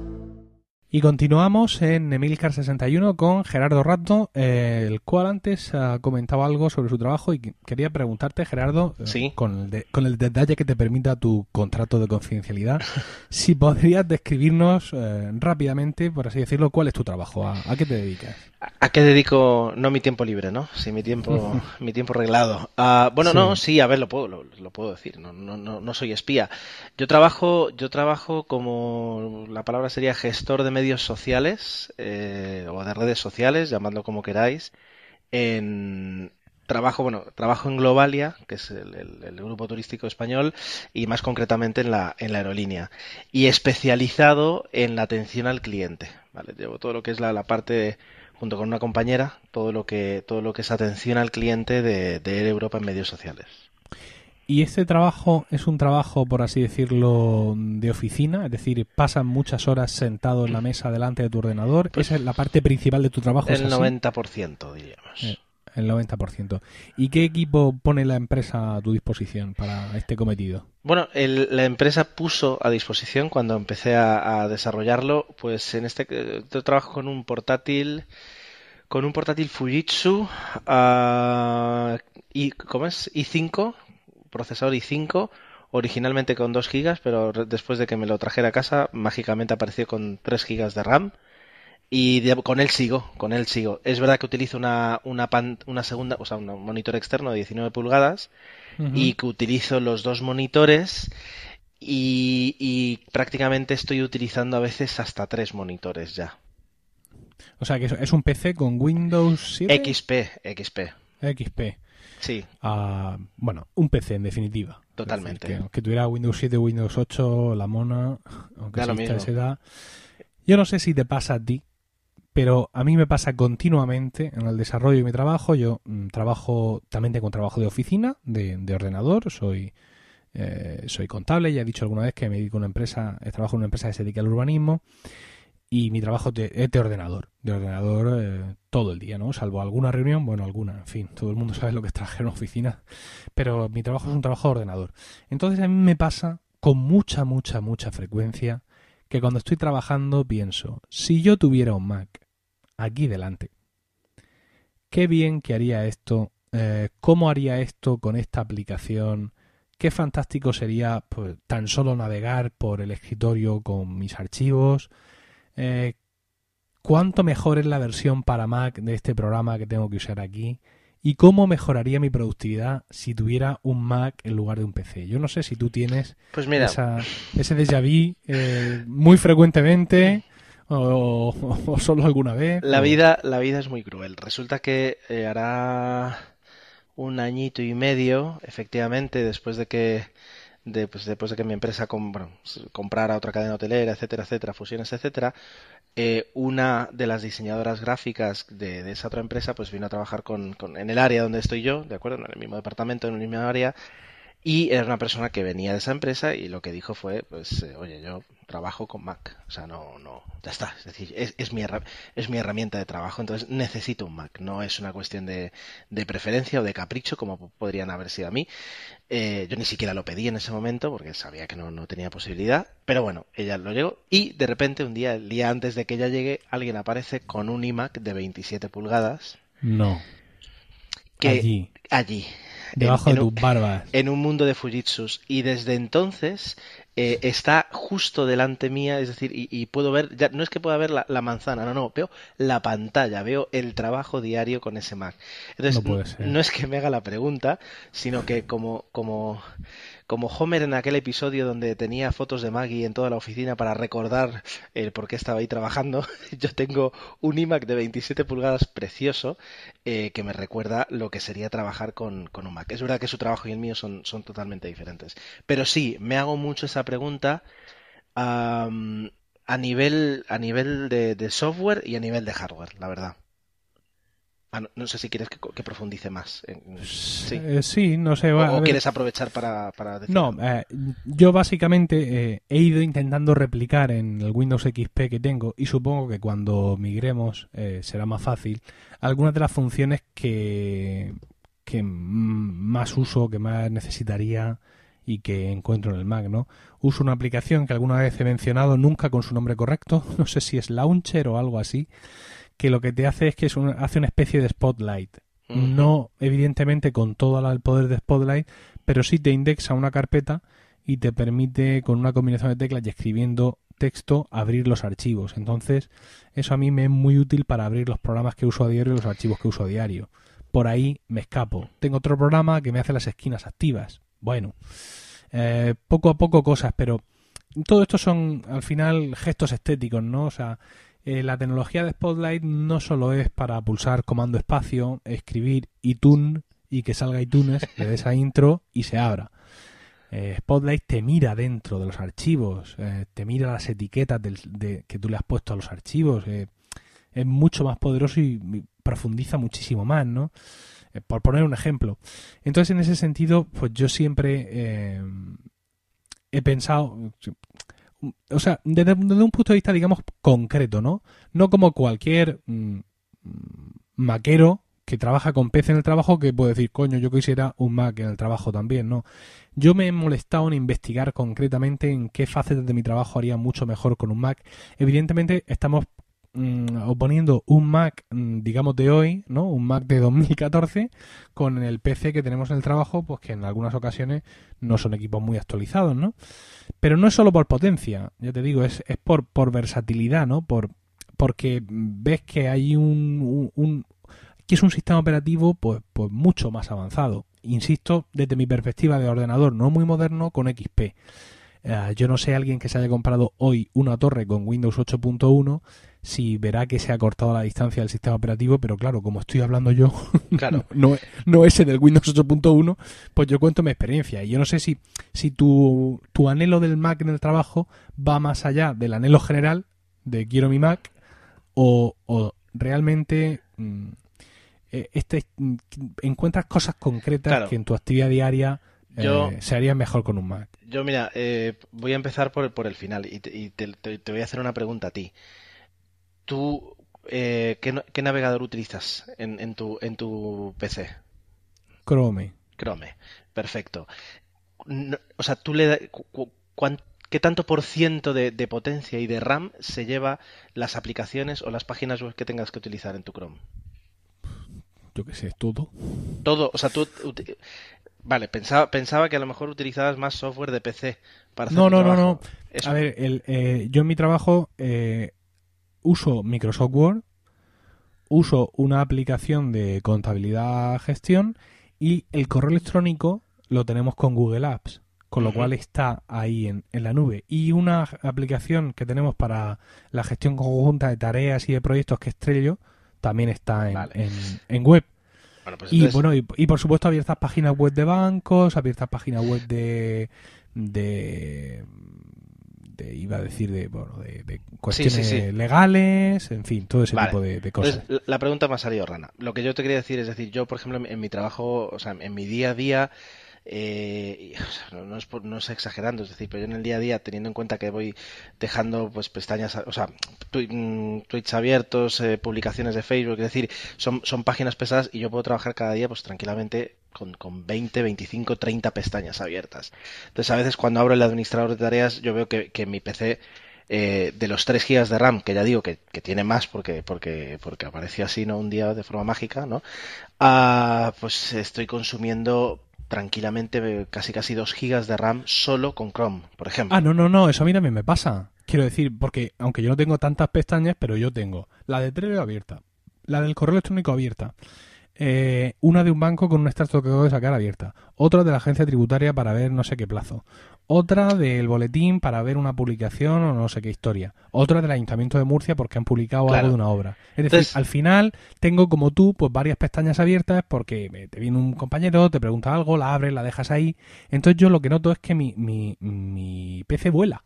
Y continuamos en Emilcar61 con Gerardo Rato, eh, el cual antes ha comentado algo sobre su trabajo y quería preguntarte, Gerardo, eh, con, el con, el detalle que te permita tu contrato de confidencialidad, [LAUGHS] si podrías describirnos eh, rápidamente, por así decirlo, cuál es tu trabajo, a, qué te dedicas. ¿A qué dedico, no mi tiempo libre, no? Sí, mi tiempo, [LAUGHS] mi tiempo reglado. Ah, bueno, no, sí, a ver, lo puedo, lo, puedo decir, no, no, no, no soy espía. Yo trabajo, yo trabajo como, la palabra sería gestor de medios sociales eh, o de redes sociales, llamadlo como queráis, en trabajo, bueno, trabajo en Globalia, que es el, grupo turístico español, y más concretamente en la, en la aerolínea, y especializado en la atención al cliente. ¿vale? Llevo todo lo que es la, la parte junto con una compañera, todo lo que, todo lo que es atención al cliente de, de Europa en medios sociales. ¿Y este trabajo es un trabajo, por así decirlo, de oficina? Es decir, ¿pasan muchas horas sentado en la mesa delante de tu ordenador? Pues ¿Esa es la parte principal de tu trabajo? El 90%, diríamos. Eh, el 90%. ¿Y qué equipo pone la empresa a tu disposición para este cometido? Bueno, la empresa puso a disposición cuando empecé a, desarrollarlo, pues en este yo trabajo con un portátil con un portátil Fujitsu uh, y ¿cómo es? i5 procesador i5, originalmente con 2 GB, pero después de que me lo trajera a casa, mágicamente apareció con 3 GB de RAM. Y con él sigo, con él sigo. Es verdad que utilizo una, una, una segunda, o sea, un monitor externo de 19 pulgadas y que utilizo los dos monitores y, y, prácticamente estoy utilizando a veces hasta tres monitores ya. O sea que es un PC con Windows 7. XP, XP. XP. Sí. bueno, un PC en definitiva. Totalmente. que, tuviera Windows 7, Windows 8, la mona, aunque sea esa edad. Yo no sé si te pasa a ti, pero a mí me pasa continuamente en el desarrollo de mi trabajo. Yo mm, trabajo, también tengo un trabajo de oficina, de, ordenador, soy, eh, soy contable, ya he dicho alguna vez que me dedico a una empresa, trabajo en una empresa que se dedica al urbanismo y mi trabajo es de ordenador, de ordenador eh, todo el día, ¿no? Salvo alguna reunión, bueno, alguna, en fin, todo el mundo [LAUGHS] sabe lo que es trabajar en una oficina, pero mi trabajo es un trabajo de ordenador. Entonces a mí me pasa con mucha, mucha, mucha frecuencia que cuando estoy trabajando pienso, si yo tuviera un Mac aquí delante, qué bien que haría esto, eh, cómo haría esto con esta aplicación, qué fantástico sería pues, tan solo navegar por el escritorio con mis archivos, eh, cuánto mejor es la versión para Mac de este programa que tengo que usar aquí y cómo mejoraría mi productividad si tuviera un Mac en lugar de un PC. Yo no sé si tú tienes pues ese déjà vu eh, muy frecuentemente o, solo alguna vez. La, vida, la vida es muy cruel. Resulta que eh, hará un añito y medio, efectivamente, después de que de, pues, después de que mi empresa comprara otra cadena hotelera, etcétera, etcétera, fusiones, etcétera, eh, una de las diseñadoras gráficas de, esa otra empresa pues vino a trabajar con, en el área donde estoy yo, ¿de acuerdo? En el mismo departamento, en el mismo área, y era una persona que venía de esa empresa y lo que dijo fue, pues, eh, oye, yo trabajo con Mac. O sea, no, no, ya está. Es decir, es, es, mi, es mi herramienta de trabajo, entonces necesito un Mac. No es una cuestión de, de preferencia o de capricho, como podrían haber sido a mí. Eh, yo ni siquiera lo pedí en ese momento porque sabía que no, no tenía posibilidad. Pero bueno, ella lo llegó y de repente un día, el día antes de que ella llegue, alguien aparece con un iMac de 27 pulgadas. No. Que, allí. Allí Debajo de tus barbas. En un mundo de Fujitsus. Y desde entonces eh, está justo delante mía, es decir, y, puedo ver, ya no es que pueda ver la, manzana, no, no, veo la pantalla, veo el trabajo diario con ese Mac. Entonces, no, no es que me haga la pregunta, sino que como, como como Homer en aquel episodio donde tenía fotos de Maggie en toda la oficina para recordar el por qué estaba ahí trabajando, [LAUGHS] yo tengo un iMac de 27 pulgadas precioso eh, que me recuerda lo que sería trabajar con, un Mac. Es verdad que su trabajo y el mío son, son totalmente diferentes. Pero sí, me hago mucho esa pregunta a nivel, a nivel de software y a nivel de hardware, la verdad. Ah, no, sé si quieres que, profundice más. Eh, sí. no sé. ¿O, quieres aprovechar para, para No, eh, yo básicamente eh, he ido intentando replicar en el Windows XP que tengo y supongo que cuando migremos será más fácil algunas de las funciones que, que más uso, que más necesitaría y que encuentro en el Mac, ¿no? Uso una aplicación que alguna vez he mencionado, nunca con su nombre correcto, [LAUGHS] no sé si es Launcher o algo así, que lo que te hace es que es hace una especie de Spotlight. No, evidentemente, con todo el poder de Spotlight, pero sí te indexa una carpeta y te permite, con una combinación de teclas y escribiendo texto, abrir los archivos. Entonces, eso a mí me es muy útil para abrir los programas que uso a diario y los archivos que uso a diario. Por ahí me escapo. Tengo otro programa que me hace las esquinas activas. Bueno, eh, poco a poco cosas, pero todo esto son al final gestos estéticos, ¿no? O sea, eh, la tecnología de Spotlight no solo es para pulsar comando espacio, escribir iTunes y que salga iTunes, le des a [LAUGHS] intro y se abra. Eh, Spotlight te mira dentro de los archivos, te mira las etiquetas de, que tú le has puesto a los archivos. es mucho más poderoso y profundiza muchísimo más, ¿no? Eh, por poner un ejemplo. Entonces, en ese sentido, pues yo siempre eh, he pensado, o sea, desde, un punto de vista, digamos, concreto, ¿no? No como cualquier mm, maquero que trabaja con PC en el trabajo que puede decir, coño, yo quisiera un Mac en el trabajo también, ¿no? Yo me he molestado en investigar concretamente en qué facetas de mi trabajo haría mucho mejor con un Mac. Evidentemente, estamos Mm, oponiendo un Mac, mm, digamos, de hoy, ¿no? Un Mac de 2014 con el PC que tenemos en el trabajo, pues que en algunas ocasiones no son equipos muy actualizados, ¿no? Pero no es solo por potencia, ya te digo, es, es por, por versatilidad, ¿no? Por, porque ves que hay un, un, que es un sistema operativo pues, pues mucho más avanzado. Insisto, desde mi perspectiva de ordenador no muy moderno con XP. Eh, yo no sé alguien que se haya comprado hoy una torre con Windows 8.1 si verá que se ha cortado la distancia del sistema operativo, pero claro, como estoy hablando yo, [LAUGHS] claro. no, no ese del Windows 8.1, pues yo cuento mi experiencia. Y yo no sé si, si tu, tu anhelo del Mac en el trabajo va más allá del anhelo general de quiero mi Mac o, o realmente mm, eh, este, mm, encuentras cosas concretas que en tu actividad diaria eh, se harían mejor con un Mac. Yo, mira, eh, voy a empezar por, por el final y, te, te, voy a hacer una pregunta a ti. ¿Tú eh, ¿qué, navegador utilizas en, tu, en tu PC? Chrome. Chrome, perfecto. o sea, tú le ¿Qué tanto por ciento de, potencia y de RAM se lleva las aplicaciones o las páginas web que tengas que utilizar en tu Chrome? Yo qué sé, todo. Todo, o sea, tú... Vale, pensaba, pensaba que a lo mejor utilizabas más software de PC para hacer No, no, no, no. A ver, el, eh, yo en mi trabajo eh, uso Microsoft Word, uso una aplicación de contabilidad gestión y el correo electrónico lo tenemos con Google Apps, con lo cual está ahí en, en, la nube. Y una aplicación que tenemos para la gestión conjunta de tareas y de proyectos que estrello también está en, en, web. Pues y bueno, y, por supuesto abiertas páginas web de bancos, abiertas páginas web de, de iba a decir de, bueno, de, cuestiones legales, en fin, todo ese tipo de, cosas. la pregunta me ha salido rana. Lo que yo te quería decir es decir, yo por ejemplo en mi trabajo, o sea, en mi día a día eh, [LAUGHS] no, es exagerando, es decir, pero yo en el día a día, teniendo en cuenta que voy dejando pues pestañas, o sea, mm, tweets abiertos, eh, publicaciones de Facebook, es decir, son, son páginas pesadas y yo puedo trabajar cada día pues tranquilamente con, con 20, 25, 30 pestañas abiertas. Entonces a veces cuando abro el administrador de tareas yo veo que, que mi PC eh, de los 3 GB de RAM, que ya digo que, tiene más porque, porque, porque apareció así ¿no? un día de forma mágica, ¿no? Ah, pues estoy consumiendo tranquilamente casi casi 2 gigas de RAM solo con Chrome, por ejemplo. Ah, no, no, no, eso a mí también me pasa. Quiero decir, porque aunque yo no tengo tantas pestañas, pero yo tengo la de Trello abierta, la del correo electrónico abierta, eh, una de un banco con un extracto que acabo de sacar abierta, otra de la agencia tributaria para ver no sé qué plazo, otra del boletín para ver una publicación o no sé qué historia, otra del Ayuntamiento de Murcia porque han publicado algo de una obra. Es decir, al final tengo como tú pues varias pestañas abiertas porque te viene un compañero, te pregunta algo, la abres, la dejas ahí. Entonces yo lo que noto es que mi, mi, mi PC vuela.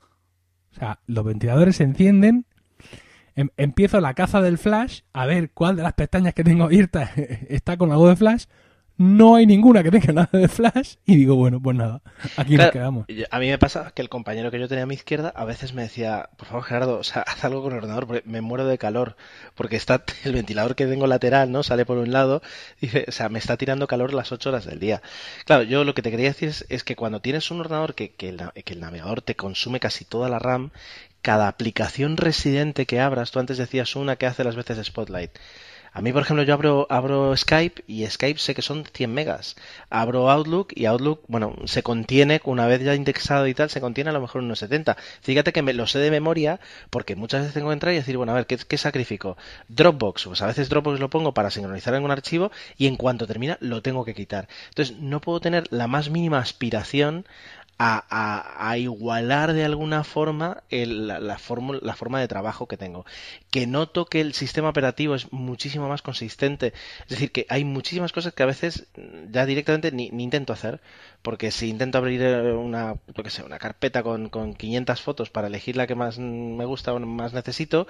O sea, los ventiladores se encienden em, empiezo la caza del flash, a ver cuál de las pestañas que tengo abiertas [LAUGHS] está con algo de flash, no hay ninguna que tenga [LAUGHS] nada de flash y digo, bueno, pues nada, aquí Claro, nos quedamos. A mí me pasa que el compañero que yo tenía a mi izquierda a veces me decía, por favor Gerardo, o sea, [LAUGHS] haz algo con el ordenador porque me muero de calor, porque está [LAUGHS] el ventilador que tengo lateral, ¿no? Sale por un lado, dice, o sea, me está tirando calor las ocho horas del día. Claro, yo lo que te quería decir es, es que cuando tienes un ordenador que, que el, que el navegador te consume casi toda la RAM, cada aplicación residente que abras, tú antes decías una que hace las veces de Spotlight. A mí, por ejemplo, yo abro, abro Skype y Skype sé que son 100 megas. Abro Outlook y Outlook, bueno, se contiene, una vez ya indexado y tal, se contiene a lo mejor unos 70. Fíjate que me lo sé de memoria porque muchas veces tengo que entrar y decir, bueno, a ver, ¿qué, qué sacrifico? Dropbox, pues a veces Dropbox lo pongo para sincronizar en un archivo y en cuanto termina lo tengo que quitar. Entonces, no puedo tener la más mínima aspiración a, a- igualar de alguna forma el- la, la forma de trabajo que tengo. Que noto que el sistema operativo es muchísimo más consistente. Es decir, que hay muchísimas cosas que a veces ya directamente ni, ni intento hacer. Porque si intento abrir eh, una, lo que sé, una carpeta con, con 500 fotos para elegir la que más me gusta o más necesito,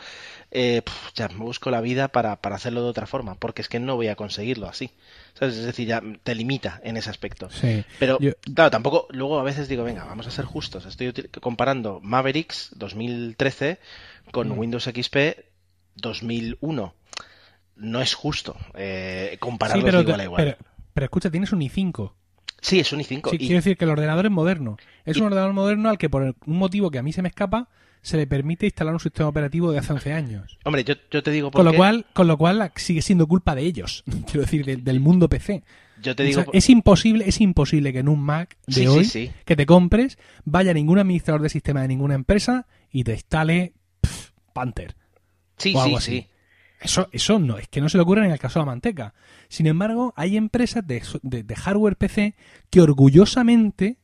eh, ya me busco la vida para, para hacerlo de otra forma. Porque es que no voy a conseguirlo así. ¿Sabes? Es decir, ya te limita en ese aspecto. Sí. Pero, Yo- claro, tampoco, luego a veces digo, venga, vamos a ser justos. Estoy comparando Mavericks 2013 con Mm. Windows XP 2001. No es justo eh, Sí, compararlos pero, de igual a igual. pero, pero escucha, tienes un i5. Sí, es un i5. Sí, y- quiero decir que el ordenador es moderno. Es y- un ordenador moderno al que por un motivo que a mí se me escapa, se le permite instalar un sistema operativo de hace 11 años. Hombre, yo, yo te digo por Con lo qué. cual, con lo cual sigue siendo culpa de ellos. [LAUGHS] Quiero decir, del- del mundo PC. Yo te O digo sea, por- es imposible, es imposible que en un Mac de Sí, sí, hoy sí. que te compres vaya ningún administrador de sistema de ninguna empresa y te instale Panther. Sí, o sí, algo sí. así. Eso, eso no, es que no se le ocurre en el caso de la manteca. Sin embargo, hay empresas de, de- hardware PC que orgullosamente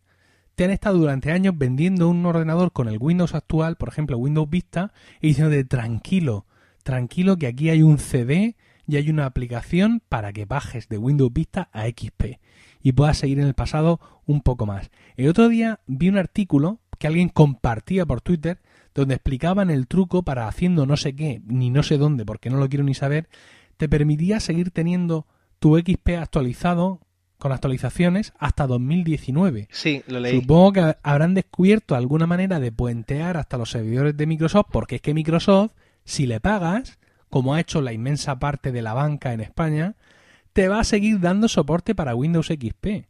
te han estado durante años vendiendo un ordenador con el Windows actual, por ejemplo Windows Vista, y diciendo de tranquilo, tranquilo que aquí hay un CD y hay una aplicación para que bajes de Windows Vista a XP y puedas seguir en el pasado un poco más. El otro día vi un artículo que alguien compartía por Twitter donde explicaban el truco para haciendo no sé qué, ni no sé dónde, porque no lo quiero ni saber, te permitía seguir teniendo tu XP actualizado con actualizaciones hasta 2019. Sí, lo leí. Supongo que habrán descubierto alguna manera de puentear hasta los servidores de Microsoft, porque es que Microsoft, si le pagas, como ha hecho la inmensa parte de la banca en España, te va a seguir dando soporte para Windows XP.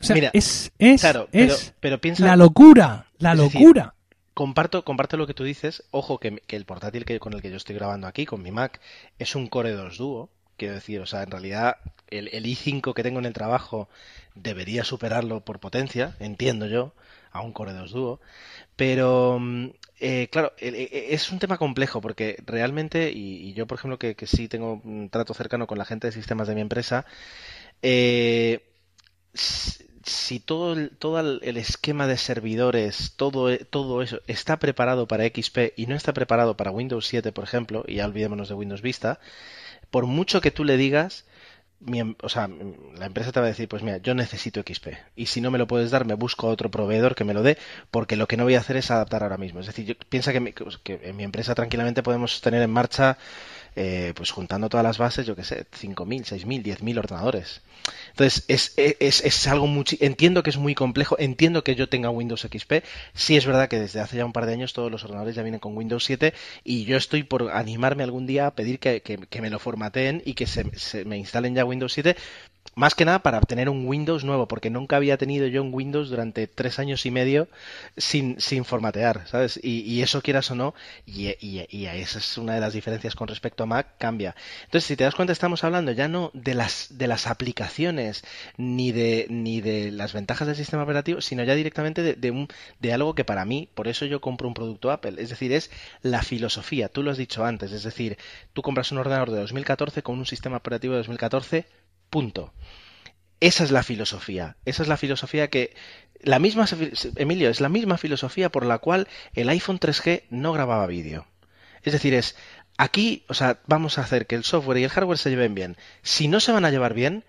O sea, Mira, es, es, Claro, pero, es pero piensa. la locura, la decir, locura. Comparto, comparto lo que tú dices. Ojo que, que el portátil que, con el que yo estoy grabando aquí, con mi Mac, es un Core 2 Duo. Quiero decir, o sea, en realidad el, el i5 que tengo en el trabajo debería superarlo por potencia, entiendo yo, a un Core 2 Duo. Pero, mm, eh, claro, el- e- es un tema complejo porque realmente, y, y yo por ejemplo que, que sí tengo un trato cercano con la gente de sistemas de mi empresa, eh, si todo el, todo el esquema de servidores, todo, todo eso está preparado para XP y no está preparado para Windows 7, por ejemplo, y ya olvidémonos de Windows Vista, por mucho que tú le digas, mi em- o sea, la empresa te va a decir, pues mira, yo necesito XP. Y si no me lo puedes dar, me busco a otro proveedor que me lo dé, porque lo que no voy a hacer es adaptar ahora mismo. Es decir, yo, piensa que, mi- que en mi empresa tranquilamente podemos tener en marcha, eh, pues juntando todas las bases, yo qué sé, 5.000, 6.000, 10.000 ordenadores. Entonces, es, es, es algo muy... Entiendo que es muy complejo, entiendo que yo tenga Windows XP. Sí es verdad que desde hace ya un par de años todos los ordenadores ya vienen con Windows 7 y yo estoy por animarme algún día a pedir que, que- que me lo formateen y que se, se me instalen ya Windows 7. Más que nada para obtener un Windows nuevo, porque nunca había tenido yo un Windows durante tres años y medio sin, sin formatear, ¿sabes? Y, y eso quieras o no, y, y- y esa es una de las diferencias con respecto a Mac, cambia. Entonces, si te das cuenta, estamos hablando ya no de las, de las aplicaciones ni de, ni de las ventajas del sistema operativo, sino ya directamente de, de un, de algo que para mí, por eso yo compro un producto Apple, es decir, es la filosofía, tú lo has dicho antes, es decir, tú compras un ordenador de 2014 con un sistema operativo de 2014, punto. Esa es la filosofía. Esa es la filosofía que. La misma. Emilio, es la misma filosofía por la cual el iPhone 3G no grababa vídeo. Es decir, es. Aquí, o sea, vamos a hacer que el software y el hardware se lleven bien. Si no se van a llevar bien,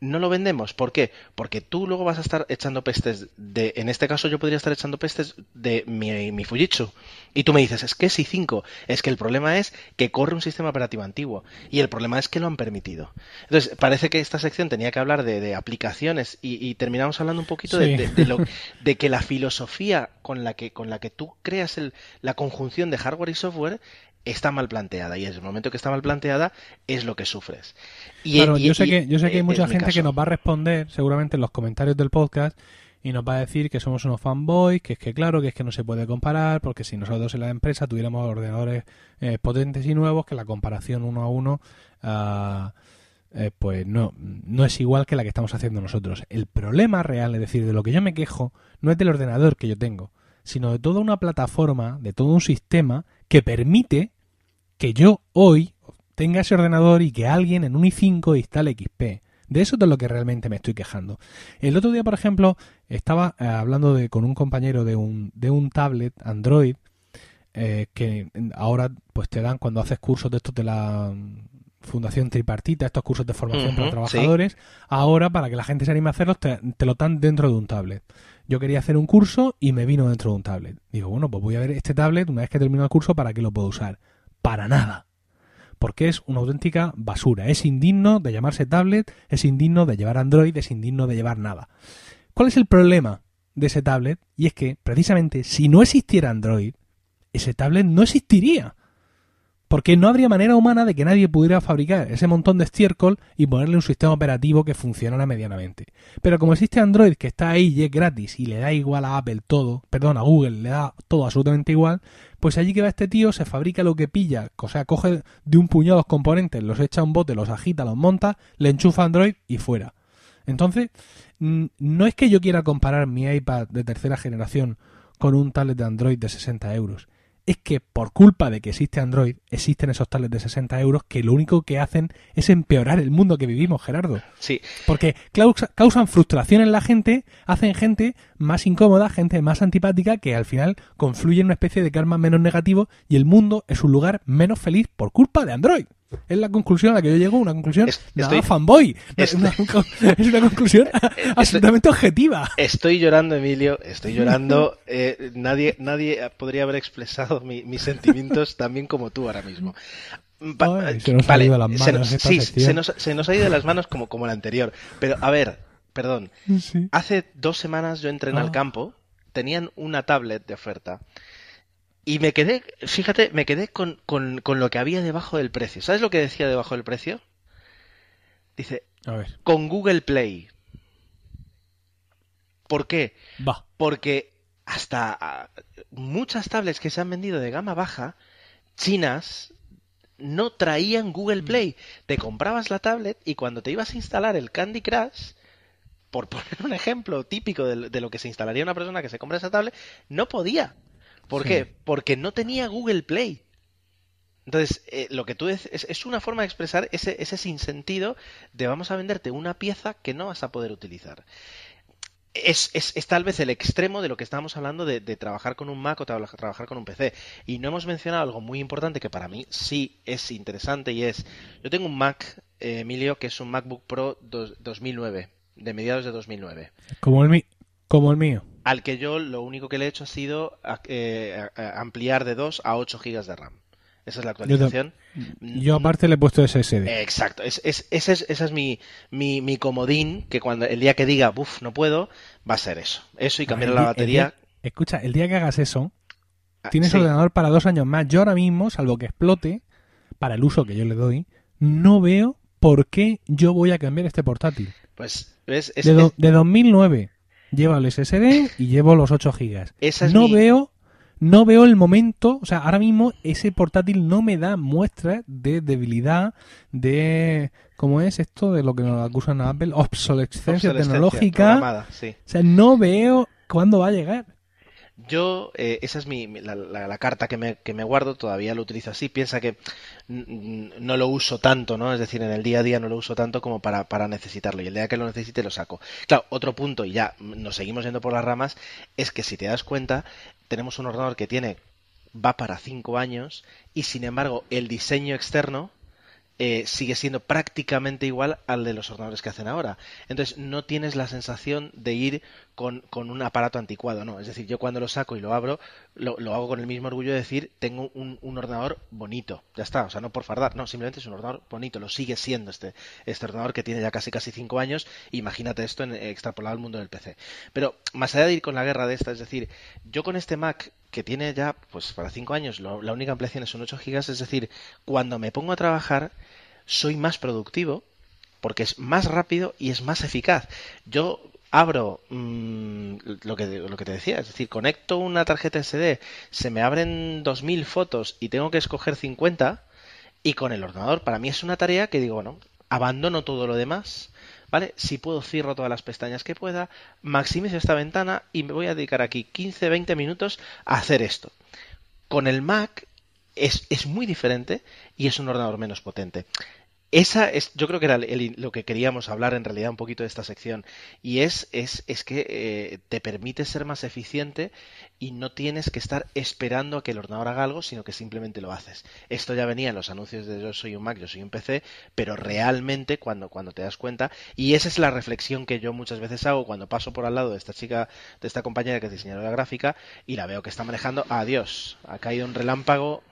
no lo vendemos. ¿Por qué? Porque tú luego vas a estar echando pestes de, en este caso yo podría estar echando pestes de mi, mi Fujitsu. Y tú me dices, es que es i5. Es que el problema es que corre un sistema operativo antiguo. Y el problema es que lo han permitido. Entonces, parece que esta sección tenía que hablar de, de aplicaciones y, y, terminamos hablando un poquito Sí. de- de lo, de que la filosofía con la que, con la que tú creas el, la conjunción de hardware y software está mal planteada. Y en el momento que está mal planteada es lo que sufres. Y, Claro, y- yo sé que, yo sé que hay es mucha gente que nos va a responder seguramente en los comentarios del podcast y nos va a decir que somos unos fanboys, que es que claro, que es que no se puede comparar, porque si nosotros en la empresa tuviéramos ordenadores eh, potentes y nuevos, que la comparación uno a uno, eh, pues no, no es igual que la que estamos haciendo nosotros. El problema real, es decir, de lo que yo me quejo, no es del ordenador que yo tengo, sino de toda una plataforma, de todo un sistema que permite que yo hoy tenga ese ordenador y que alguien en un i5 instale XP. De eso es de lo que realmente me estoy quejando. El otro día, por ejemplo, estaba eh, hablando de, con un compañero de un, de un tablet Android eh, que ahora pues te dan cuando haces cursos de estos de la Fundación Tripartita, estos cursos de formación para sí. trabajadores, ahora para que la gente se anime a hacerlos te, te lo dan dentro de un tablet. Yo quería hacer un curso y me vino dentro de un tablet. Digo, bueno, pues voy a ver este tablet una vez que termino el curso para qué lo puedo usar. Para nada porque es una auténtica basura. Es indigno de llamarse tablet, es indigno de llevar Android, es indigno de llevar nada. ¿Cuál es el problema de ese tablet? Y es que, precisamente, si no existiera Android, ese tablet no existiría. Porque no habría manera humana de que nadie pudiera fabricar ese montón de estiércol y ponerle un sistema operativo que funcionara medianamente. Pero como existe Android que está ahí y es gratis y le da igual a Apple todo, perdón, a Google le da todo absolutamente igual, pues allí que va este tío se fabrica lo que pilla, o sea, coge de un puñado los componentes, los echa a un bote, los agita, los monta, le enchufa Android y fuera. Entonces, mm, no es que yo quiera comparar mi iPad de tercera generación con un tablet de Android de 60 euros. Es que por culpa de que existe Android, existen esos tablets de 60 euros que lo único que hacen es empeorar el mundo que vivimos, Gerardo. Sí, Porque causa- causan frustración en la gente, hacen gente más incómoda, gente más antipática, que al final confluye en una especie de karma menos negativo y el mundo es un lugar menos feliz por culpa de Android. Es la conclusión a la que yo llego, una conclusión Es- nada estoy- fanboy. Es estoy- una, [LAUGHS] es una conclusión [LAUGHS] absolutamente objetiva. Estoy llorando, Emilio, estoy llorando. Eh, nadie, nadie podría haber expresado mi- mis sentimientos [LAUGHS] tan bien como tú ahora mismo. Pa- Ay, se nos ha ido de las se manos nos- esta sí, se nos, se nos ha ido de las manos como, como el anterior. Pero, a ver, perdón. Sí. Hace dos semanas yo entré en Ah. al campo, tenían una tablet de oferta. Y me quedé, fíjate, me quedé con, con, con lo que había debajo del precio. ¿Sabes lo que decía debajo del precio? Dice, A ver, con Google Play. ¿Por qué? va. Porque hasta ah, muchas tablets que se han vendido de gama baja, chinas, no traían Google Play. Te comprabas la tablet y cuando te ibas a instalar el Candy Crush, por [LAUGHS] poner un ejemplo típico de lo que se instalaría una persona que se compra esa tablet, no podía. ¿Por Sí. qué? Porque no tenía Google Play. Entonces, eh, lo que tú dices es, es una forma de expresar ese, ese sinsentido de vamos a venderte una pieza que no vas a poder utilizar es, es, es tal vez el extremo de lo que estábamos hablando de, de trabajar con un Mac o tra- trabajar con un PC. Y no hemos mencionado algo muy importante que para mí sí es interesante y es, yo tengo un Mac, eh, Emilio, que es un MacBook Pro dos- 2009, de mediados de 2009 Como el, mi- como el mío. Al que yo lo único que le he hecho ha sido eh, ampliar de 2 a 8 GB de RAM. Esa es la actualización. Yo aparte le he puesto SSD. Exacto, es, es, ese es, ese es mi, mi, mi comodín, que cuando el día que diga, buf, no puedo, va a ser eso. Eso y cambiar la el batería. día- escucha, el día que hagas eso, Ah, tienes sí. ordenador para dos años más. Yo ahora mismo, salvo que explote, para el uso que yo le doy, no veo por qué yo voy a cambiar este portátil. Pues, ¿ves? Es- de, do- de 2009 lleva el SSD y llevo los 8 gigas. Esa es no mi- veo no veo el momento, o sea, ahora mismo ese portátil no me da muestras de debilidad, de cómo es esto de lo que nos acusan a Apple, obsolescencia, obsolescencia tecnológica. sí. O sea, no veo cuándo va a llegar. Yo, eh, esa es mi, la, la- la carta que me, que me guardo, todavía lo utilizo así. Piensa que no lo uso tanto, ¿no? Es decir, en el día a día no lo uso tanto como para, para necesitarlo. Y el día que lo necesite lo saco. Claro, otro punto, y ya nos seguimos yendo por las ramas, es que si te das cuenta, tenemos un ordenador que tiene, va para 5 años, y sin embargo, el diseño externo eh, sigue siendo prácticamente igual al de los ordenadores que hacen ahora. Entonces no tienes la sensación de ir con, un aparato anticuado, ¿no? Es decir, yo cuando lo saco y lo abro, lo, hago con el mismo orgullo de decir, tengo un, ordenador bonito. Ya está, o sea, no por fardar, no, simplemente es un ordenador bonito, lo sigue siendo este, este ordenador que tiene ya casi casi cinco años. Imagínate esto en, extrapolado al mundo del PC. Pero más allá de ir con la guerra de esta, es decir, yo con este Mac que tiene ya, pues para cinco años, la única ampliación es un 8 GB, es decir, cuando me pongo a trabajar, soy más productivo porque es más rápido y es más eficaz. Yo abro mm, lo, que, lo que te decía, es decir, conecto una tarjeta SD, se me abren 2.000 fotos y tengo que escoger 50 y con el ordenador para mí es una tarea que digo, bueno, abandono todo lo demás, Si puedo cierro todas las pestañas que pueda, maximizo esta ventana y me voy a dedicar aquí 15-20 minutos a hacer esto. Con el Mac es muy diferente y es un ordenador menos potente. Esa es, yo creo que era lo que queríamos hablar en realidad un poquito de esta sección. Y es, es, es que eh, te permite ser más eficiente y no tienes que estar esperando a que el ordenador haga algo, sino que simplemente lo haces. Esto ya venía en los anuncios de yo soy un Mac, yo soy un PC, pero realmente cuando, cuando te das cuenta, y esa es la reflexión que yo muchas veces hago cuando paso por al lado de esta chica, de esta compañera que es diseñadora gráfica, y la veo que está manejando, adiós, ha caído un relámpago,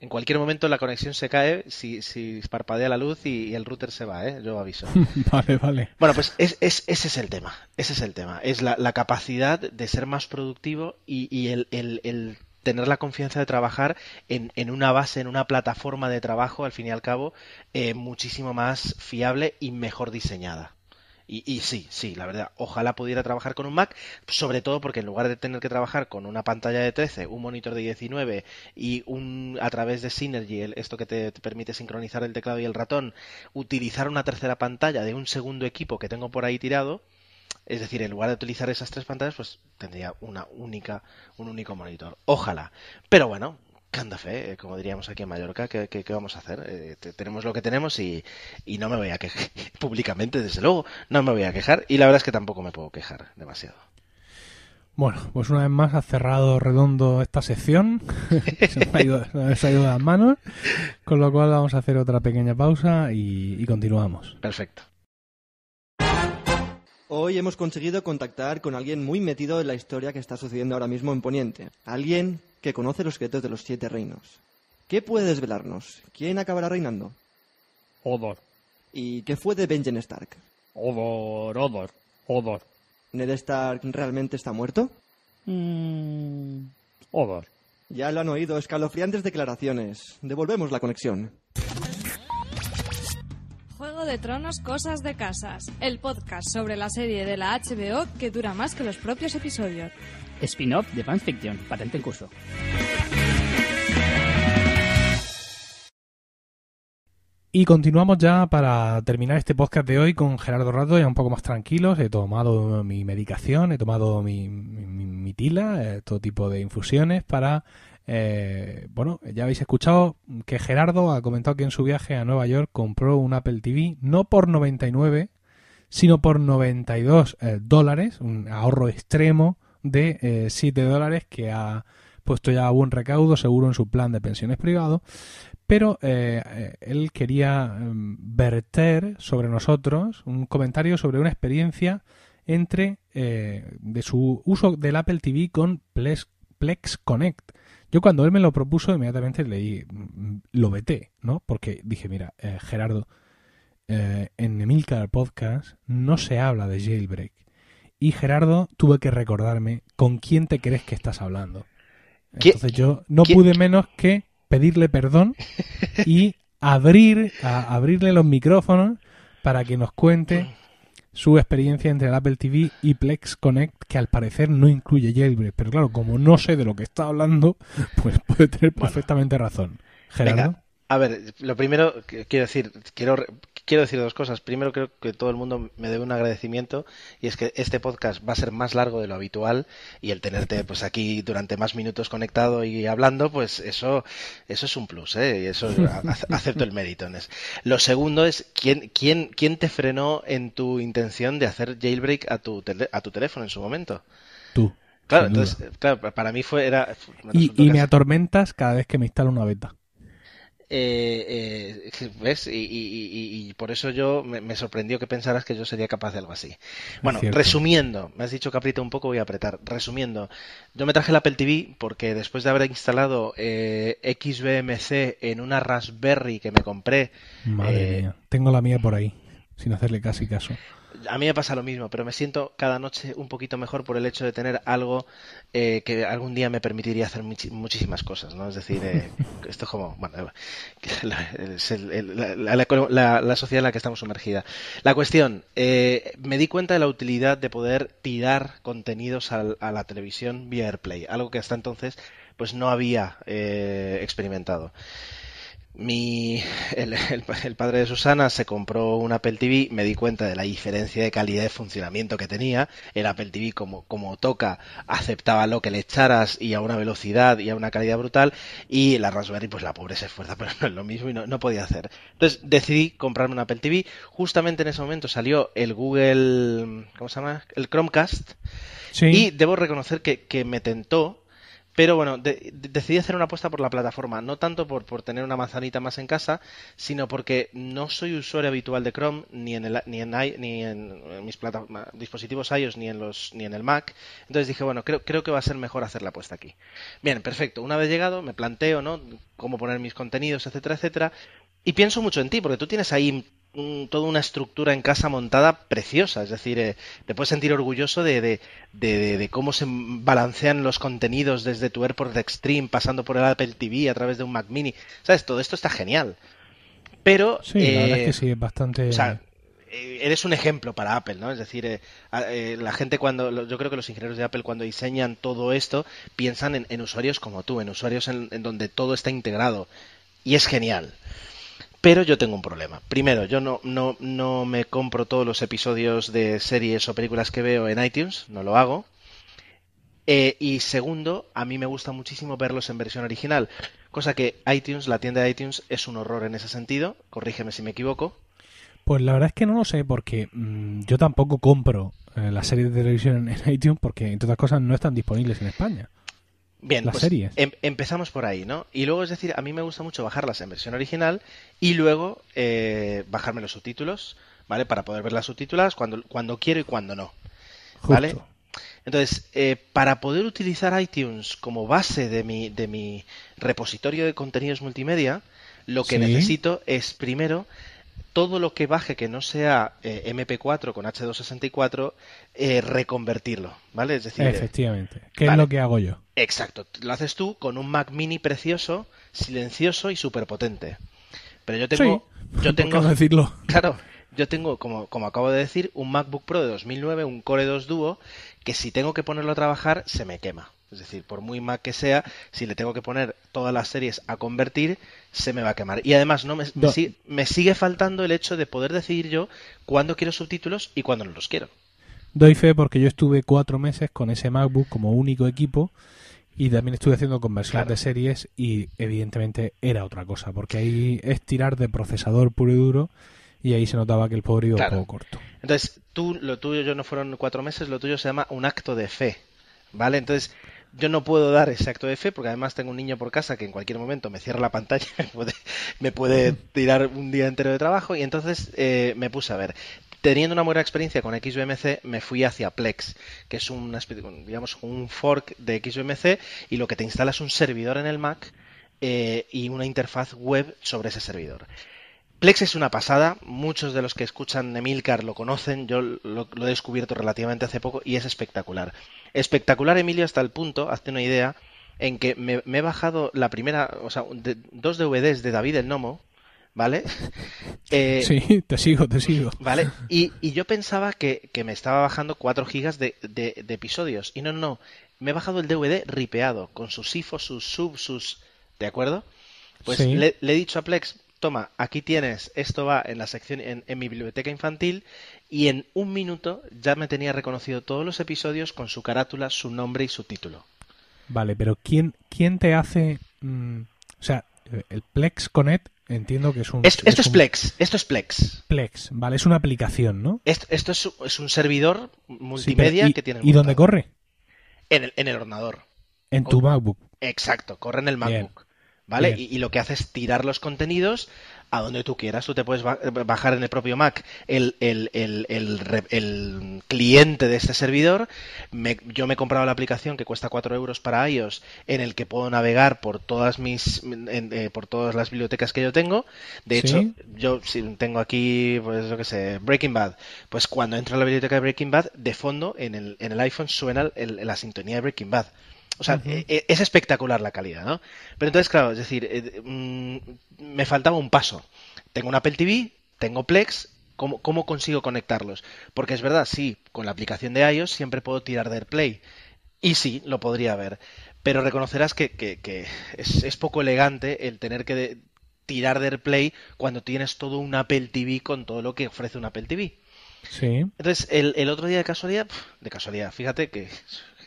en cualquier momento la conexión se cae si, si parpadea la luz y, el router se va, ¿eh? Yo aviso. [LAUGHS] vale, vale. Bueno, pues es, es, ese es el tema. Ese es el tema. Es la, la capacidad de ser más productivo y, y el, el, el, tener la confianza de trabajar en, en, una base, en una plataforma de trabajo, al fin y al cabo, eh, muchísimo más fiable y mejor diseñada. Y, sí, sí, la verdad, ojalá pudiera trabajar con un Mac, sobre todo porque en lugar de tener que trabajar con una pantalla de 13, un monitor de 19 y un a través de Synergy, esto que te, permite sincronizar el teclado y el ratón, utilizar una tercera pantalla de un segundo equipo que tengo por ahí tirado, es decir, en lugar de utilizar esas tres pantallas, pues tendría una única, un único monitor. Ojalá. Pero bueno, Canda fe, eh, como diríamos aquí en Mallorca, ¿qué, vamos a hacer? Eh, tenemos lo que tenemos y, no me voy a quejar [LAUGHS] públicamente, desde luego, no me voy a quejar y la verdad es que tampoco me puedo quejar demasiado. Bueno, pues una vez más ha cerrado redondo esta sección, [LAUGHS] se me ha ido, de las manos, con lo cual vamos a hacer otra pequeña pausa y, y continuamos. Perfecto. Hoy hemos conseguido contactar con alguien muy metido en la historia que está sucediendo ahora mismo en Poniente. Alguien que conoce los secretos de los siete reinos. ¿Qué puede desvelarnos? ¿Quién acabará reinando? Odor. ¿Y qué fue de Benjen Stark? Odor, Odor, Odor. ¿Ned Stark realmente está muerto? Mm, Odor. Ya lo han oído, escalofriantes declaraciones. Devolvemos la conexión. De Tronos Cosas de Casas, el podcast sobre la serie de la HBO que dura más que los propios episodios. Spin-off de fanfiction, patente en curso. Y continuamos ya para terminar este podcast de hoy con Gerardo Rato, ya un poco más tranquilos. He tomado mi medicación, he tomado mi, mi, tila, eh, todo tipo de infusiones para... Eh, bueno, ya habéis escuchado que Gerardo ha comentado que en su viaje a Nueva York compró un Apple TV no por 99, sino por 92 eh, dólares, un ahorro extremo de eh, 7 dólares que ha puesto ya a buen recaudo seguro en su plan de pensiones privado, pero eh, eh, él quería em, verter sobre nosotros un comentario sobre una experiencia entre de su uso del Apple TV con Plex Connect. Yo cuando él me lo propuso inmediatamente leí, lo veté, ¿no? Porque dije, mira, Gerardo, en Emilcar Podcast no se habla de jailbreak. Y Gerardo, tuve que recordarme con quién te crees que estás hablando. Entonces yo no pude menos que pedirle perdón y [LAUGHS] abrir, a, abrirle los micrófonos para que nos cuente su experiencia entre el Apple TV y Plex Connect, que al parecer no incluye jailbreak. Pero claro, como no sé de lo que está hablando, [LAUGHS] pues puede tener perfectamente razón. Gerardo. A ver, lo primero quiero decir, quiero, quiero decir dos cosas. Primero, creo que todo el mundo me debe un agradecimiento y es que este podcast va a ser más largo de lo habitual y el tenerte pues aquí durante más minutos conectado y hablando, pues eso, eso es un plus, ¿eh? Y eso [LAUGHS] acepto el mérito. Lo segundo es quién, quién, quién te frenó en tu intención de hacer jailbreak a tu, a tu teléfono en su momento. Tú. Claro, entonces, claro, para mí fue era. y, y me atormentas cada vez que me instalo una beta. Eh, eh, ¿Ves? Y, y- y- y por eso yo me, me sorprendió que pensaras que yo sería capaz de algo así. Bueno, resumiendo, me has dicho que apriete un poco, voy a apretar. Resumiendo, yo me traje el Apple TV porque después de haber instalado eh, XBMC en una Raspberry que me compré, Madre Eh, mía. Tengo la mía por ahí, sin hacerle casi caso. A mí me pasa lo mismo, pero me siento cada noche un poquito mejor por el hecho de tener algo eh, que algún día me permitiría hacer muchísimas cosas, ¿no? Es decir, eh, [LAUGHS] esto es como, bueno, [LAUGHS] la, es el- el- la- la- sociedad en la que estamos sumergida. La cuestión, eh, me di cuenta de la utilidad de poder tirar contenidos al- a la televisión vía AirPlay, algo que hasta entonces pues no había eh, experimentado. Mi, el, el- el padre de Susana se compró un Apple TV, me di cuenta de la diferencia de calidad de funcionamiento que tenía. El Apple TV, como, como toca, aceptaba lo que le echaras y a una velocidad y a una calidad brutal. Y la Raspberry, pues la pobre se esfuerza, [LAUGHS] pero no es lo mismo y no, no podía hacer. Entonces decidí comprarme un Apple TV. Justamente en ese momento salió el Google, ¿cómo se llama? El Chromecast. Sí, Y debo reconocer que, que me tentó, pero bueno, de- de- decidí hacer una apuesta por la plataforma, no tanto por, por tener una manzanita más en casa, sino porque no soy usuario habitual de Chrome, ni en, el, ni en, ni en mis dispositivos iOS, ni en, los, ni en el Mac. Entonces dije, bueno, creo, creo que va a ser mejor hacer la apuesta aquí. Bien, perfecto. Una vez llegado, me planteo, ¿no? Cómo poner mis contenidos, etcétera, etcétera. Y pienso mucho en ti, porque tú tienes ahí mm, toda una estructura en casa montada preciosa. Es decir, eh, te puedes sentir orgulloso de, de, de- cómo se balancean los contenidos desde tu AirPort Extreme, pasando por el Apple TV a través de un Mac Mini. ¿Sabes? Todo esto está genial. Pero. sí, la verdad eh, es que sí, es bastante... o sea, eh, eres un ejemplo para Apple, ¿no? Es decir, eh, eh, la gente cuando, yo creo que los ingenieros de Apple cuando diseñan todo esto piensan en, en usuarios como tú, en usuarios en, en donde todo está integrado y es genial. Pero yo tengo un problema. Primero, yo no, no, no me compro todos los episodios de series o películas que veo en iTunes, no lo hago. Eh, y segundo, a mí me gusta muchísimo verlos en versión original, cosa que iTunes, la tienda de iTunes, es un horror en ese sentido. Corrígeme si me equivoco. Pues la verdad es que no lo sé, porque mm, yo tampoco compro eh, las series de televisión en iTunes, porque entre otras cosas no están disponibles en España. Bien, Las pues series. em- empezamos por ahí, ¿no? Y luego, es decir, a mí me gusta mucho bajarlas en versión original y luego eh, bajarme los subtítulos, ¿vale? Para poder ver las subtituladas cuando, cuando quiero y cuando no. Justo. ¿Vale? Entonces, eh, para poder utilizar iTunes como base de mi, de mi repositorio de contenidos multimedia, lo que Sí. necesito es primero todo lo que baje que no sea eh, MP4 con H264, eh, reconvertirlo, ¿vale? Es decir, eh, Efectivamente. ¿Qué vale. es lo que hago yo? Exacto, lo haces tú con un Mac Mini precioso, silencioso y súper potente. Pero yo tengo, sí, yo [LAUGHS] ¿por qué tengo, no decirlo? claro, yo tengo, como, como acabo de decir, un MacBook Pro de 2009, un Core 2 Duo, que si tengo que ponerlo a trabajar se me quema. Es decir, por muy Mac que sea, si le tengo que poner todas las series a convertir, se me va a quemar. Y además no me, me No. si- me sigue faltando el hecho de poder decidir yo cuándo quiero subtítulos y cuándo no los quiero. Doy fe porque yo estuve cuatro meses con ese MacBook como único equipo y también estuve haciendo conversiones Claro. de series y evidentemente era otra cosa, porque ahí es tirar de procesador puro y duro y ahí se notaba que el pobre iba Claro. un poco corto. Entonces, tú, lo tuyo yo no fueron cuatro meses, lo tuyo se llama un acto de fe, ¿vale? Entonces, yo no puedo dar ese acto de fe porque además tengo un niño por casa que en cualquier momento me cierra la pantalla, me puede, me puede tirar un día entero de trabajo y entonces eh, me puse a ver. Teniendo una buena experiencia con XBMC, me fui hacia Plex, que es especie, digamos, un fork de XBMC y lo que te instala es un servidor en el Mac eh, y una interfaz web sobre ese servidor. Plex es una pasada, muchos de los que escuchan Emilcar lo conocen, yo lo, lo he descubierto relativamente hace poco y es espectacular. Espectacular, Emilio, hasta el punto, hazte una idea, en que me, me he bajado la primera, o sea, de- dos DVDs de David el Nomo, ¿vale? [LAUGHS] Eh, Sí, te sigo, te sigo. ¿Vale? [LAUGHS] Y, y yo pensaba que, que me estaba bajando 4 gigas de, de- de episodios. Y no, no, no. Me he bajado el DVD ripeado, con sus IFOs, sus subs, sus... ¿De acuerdo? Pues Sí. le, le he dicho a Plex, toma, aquí tienes, esto va en la sección, en, en mi biblioteca infantil, y en un minuto ya me tenía reconocido todos los episodios con su carátula, su nombre y su título. Vale, pero ¿quién, quién te hace...? mm, o sea, el Plex Connect entiendo que es un... Esto, esto es un Plex, esto es Plex. Plex, vale, es una aplicación, ¿no? Esto, esto es, es un servidor Sí, multimedia ¿y, que tiene ¿Y dónde corre? En el, en el ordenador. En tu. MacBook. Exacto, corre en el Bien. ¿Vale? Y, y lo que hace es tirar los contenidos a donde tú quieras. Tú te puedes ba- bajar en el propio Mac el, el- el- el re- el cliente de este servidor. Me- yo me he comprado la aplicación que cuesta 4 euros para iOS, en el que puedo navegar por todas mis en- eh, por todas las bibliotecas que yo tengo. De Sí. hecho, yo si tengo aquí, pues yo que sé, Breaking Bad. Pues cuando entro a la biblioteca de Breaking Bad, de fondo en el, en el iPhone suena la sintonía de Breaking Bad. O sea, e- es espectacular la calidad, ¿no? Pero entonces, claro, es decir, eh, mm, me faltaba un paso. Tengo un Apple TV, tengo Plex, ¿cómo, ¿cómo consigo conectarlos? Porque es verdad, sí, con la aplicación de iOS siempre puedo tirar de AirPlay. Y sí, lo podría ver. Pero reconocerás que, que- que es, es poco elegante el tener que de- tirar de AirPlay cuando tienes todo un Apple TV con todo lo que ofrece un Apple TV. Sí. Entonces, el, el otro día de casualidad, de casualidad, fíjate que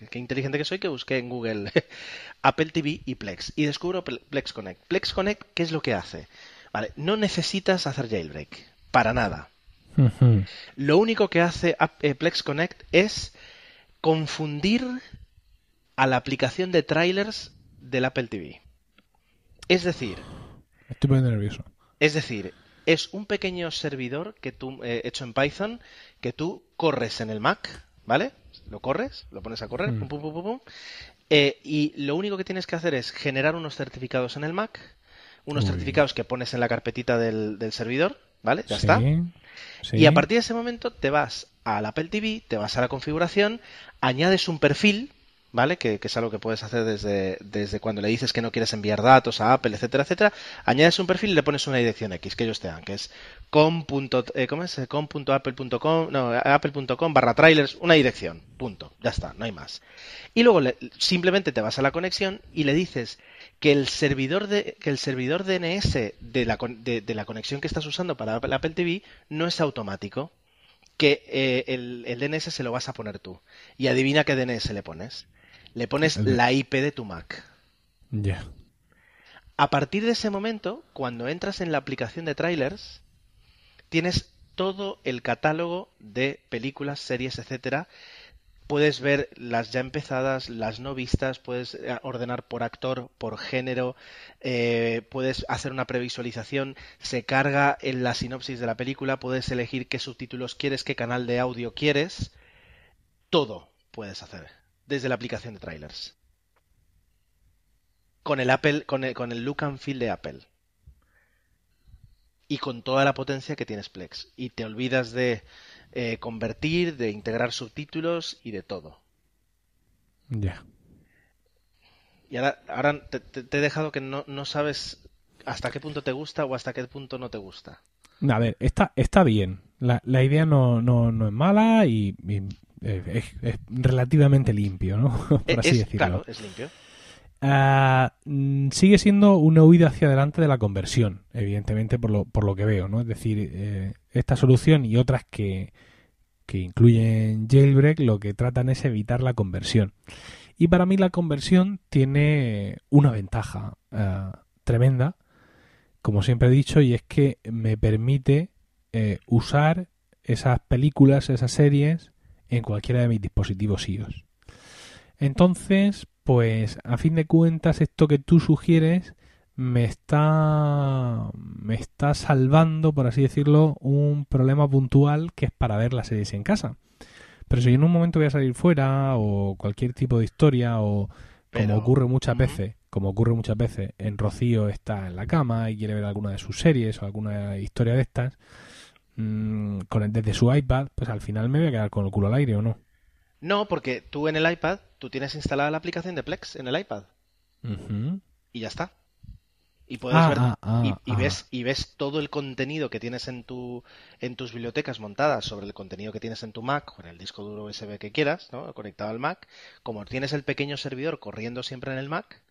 qué inteligente que soy que busqué en Google [LAUGHS] Apple TV y Plex y descubro Ple- Plex Connect. Plex Connect, ¿qué es lo que hace? Vale, no necesitas hacer jailbreak, para nada. Lo único que hace eh, Plex Connect es confundir a la aplicación de trailers del Apple TV. Es decir, Estoy poniendo nervioso. es decir, es un pequeño servidor que tú eh, hecho en Python que tú corres en el Mac, ¿vale? Lo corres, lo pones a correr, Mm. pum, pum, pum, pum, pum, eh, y lo único que tienes que hacer es generar unos certificados en el Mac, unos Uy. certificados que pones en la carpetita del, del servidor, ¿vale? Ya Sí, está. sí. Y a partir de ese momento te vas al Apple TV, te vas a la configuración, añades un perfil, ¿vale? Que, es algo que puedes hacer desde, desde cuando le dices que no quieres enviar datos a Apple, etcétera, etcétera. Añades un perfil y le pones una dirección X que ellos te dan, que es com. eh, ¿cómo es? com.apple.com, no, apple.com barra trailers, una dirección, punto. Ya está, no hay más. Y luego le- simplemente te vas a la conexión y le dices que el servidor de que el servidor DNS de la, de, la conexión que estás usando para Apple TV no es automático, que eh, el, el DNS se lo vas a poner tú. Y adivina qué DNS le pones. Le pones la IP de tu Mac. Ya. A partir de ese momento, cuando entras en la aplicación de trailers, tienes todo el catálogo de películas, series, etcétera. Puedes ver las ya empezadas, las no vistas, puedes eh, ordenar por actor, por género, eh, puedes hacer una previsualización, se carga en la sinopsis de la película, puedes elegir qué subtítulos quieres, qué canal de audio quieres. Todo puedes hacer desde la aplicación de trailers con el Apple, con el, con el look and feel de Apple. Y con toda la potencia que tienes Plex. Y te olvidas de eh, convertir, de integrar subtítulos y de todo. Ya. Y ahora, ahora te, te- te he dejado que no, no sabes hasta qué punto te gusta o hasta qué punto no te gusta. A ver, está, está bien. La, la idea no, no, no es mala y, y, eh, es, es relativamente limpio, ¿no? [LAUGHS] Por Eh, así es, decirlo. claro, es limpio. Ah, mm, sigue siendo una huida hacia adelante de la conversión, evidentemente, por lo, por lo que veo, ¿no? Es decir, eh, esta solución y otras que, que incluyen jailbreak lo que tratan es evitar la conversión. Y para mí la conversión tiene una ventaja ah, tremenda, como siempre he dicho, y es que me permite eh, usar esas películas, esas series, en cualquiera de mis dispositivos iOS. Entonces, pues a fin de cuentas, esto que tú sugieres me está me está salvando, por así decirlo, un problema puntual que es para ver las series en casa. Pero si en un momento voy a salir fuera o cualquier tipo de historia o como ocurre muchas veces, como ocurre muchas veces, en Rocío está en la cama y quiere ver alguna de sus series o alguna historia de estas mm, con el- desde su iPad, pues al final me voy a quedar con el culo al aire o no. No, porque tú en el iPad, tú tienes instalada la aplicación de Plex en el iPad. Y ya está. Y puedes Ah, ver ah, ah, y, y ves y ves todo el contenido que tienes en tu en tus bibliotecas montadas sobre el contenido que tienes en tu Mac o en el disco duro USB que quieras, ¿no? Conectado al Mac, como tienes el pequeño servidor corriendo siempre en el Mac,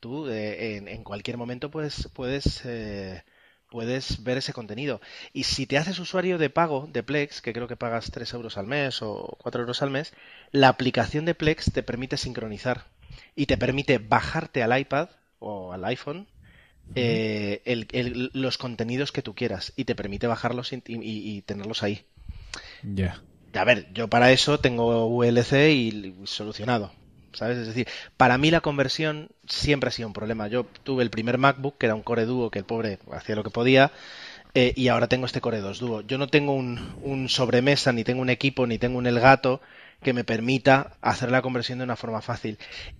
tú eh, en, en cualquier momento puedes puedes eh, puedes ver ese contenido. Y si te haces usuario de pago de Plex, que creo que pagas 3 euros al mes o 4 euros al mes, la aplicación de Plex te permite sincronizar y te permite bajarte al iPad o al iPhone eh, el- el- los contenidos que tú quieras y te permite bajarlos y, y- y tenerlos ahí. Ya. A ver, yo para eso tengo VLC y solucionado. ¿Sabes? Es decir, para mí la conversión siempre ha sido un problema. Yo tuve el primer MacBook, que era un Core Duo, que el pobre hacía lo que podía, eh, y ahora tengo este Core 2 Duo. Yo no tengo un, sobremesa, ni tengo un equipo, ni tengo un Elgato que me permita hacer la conversión de una forma fácil.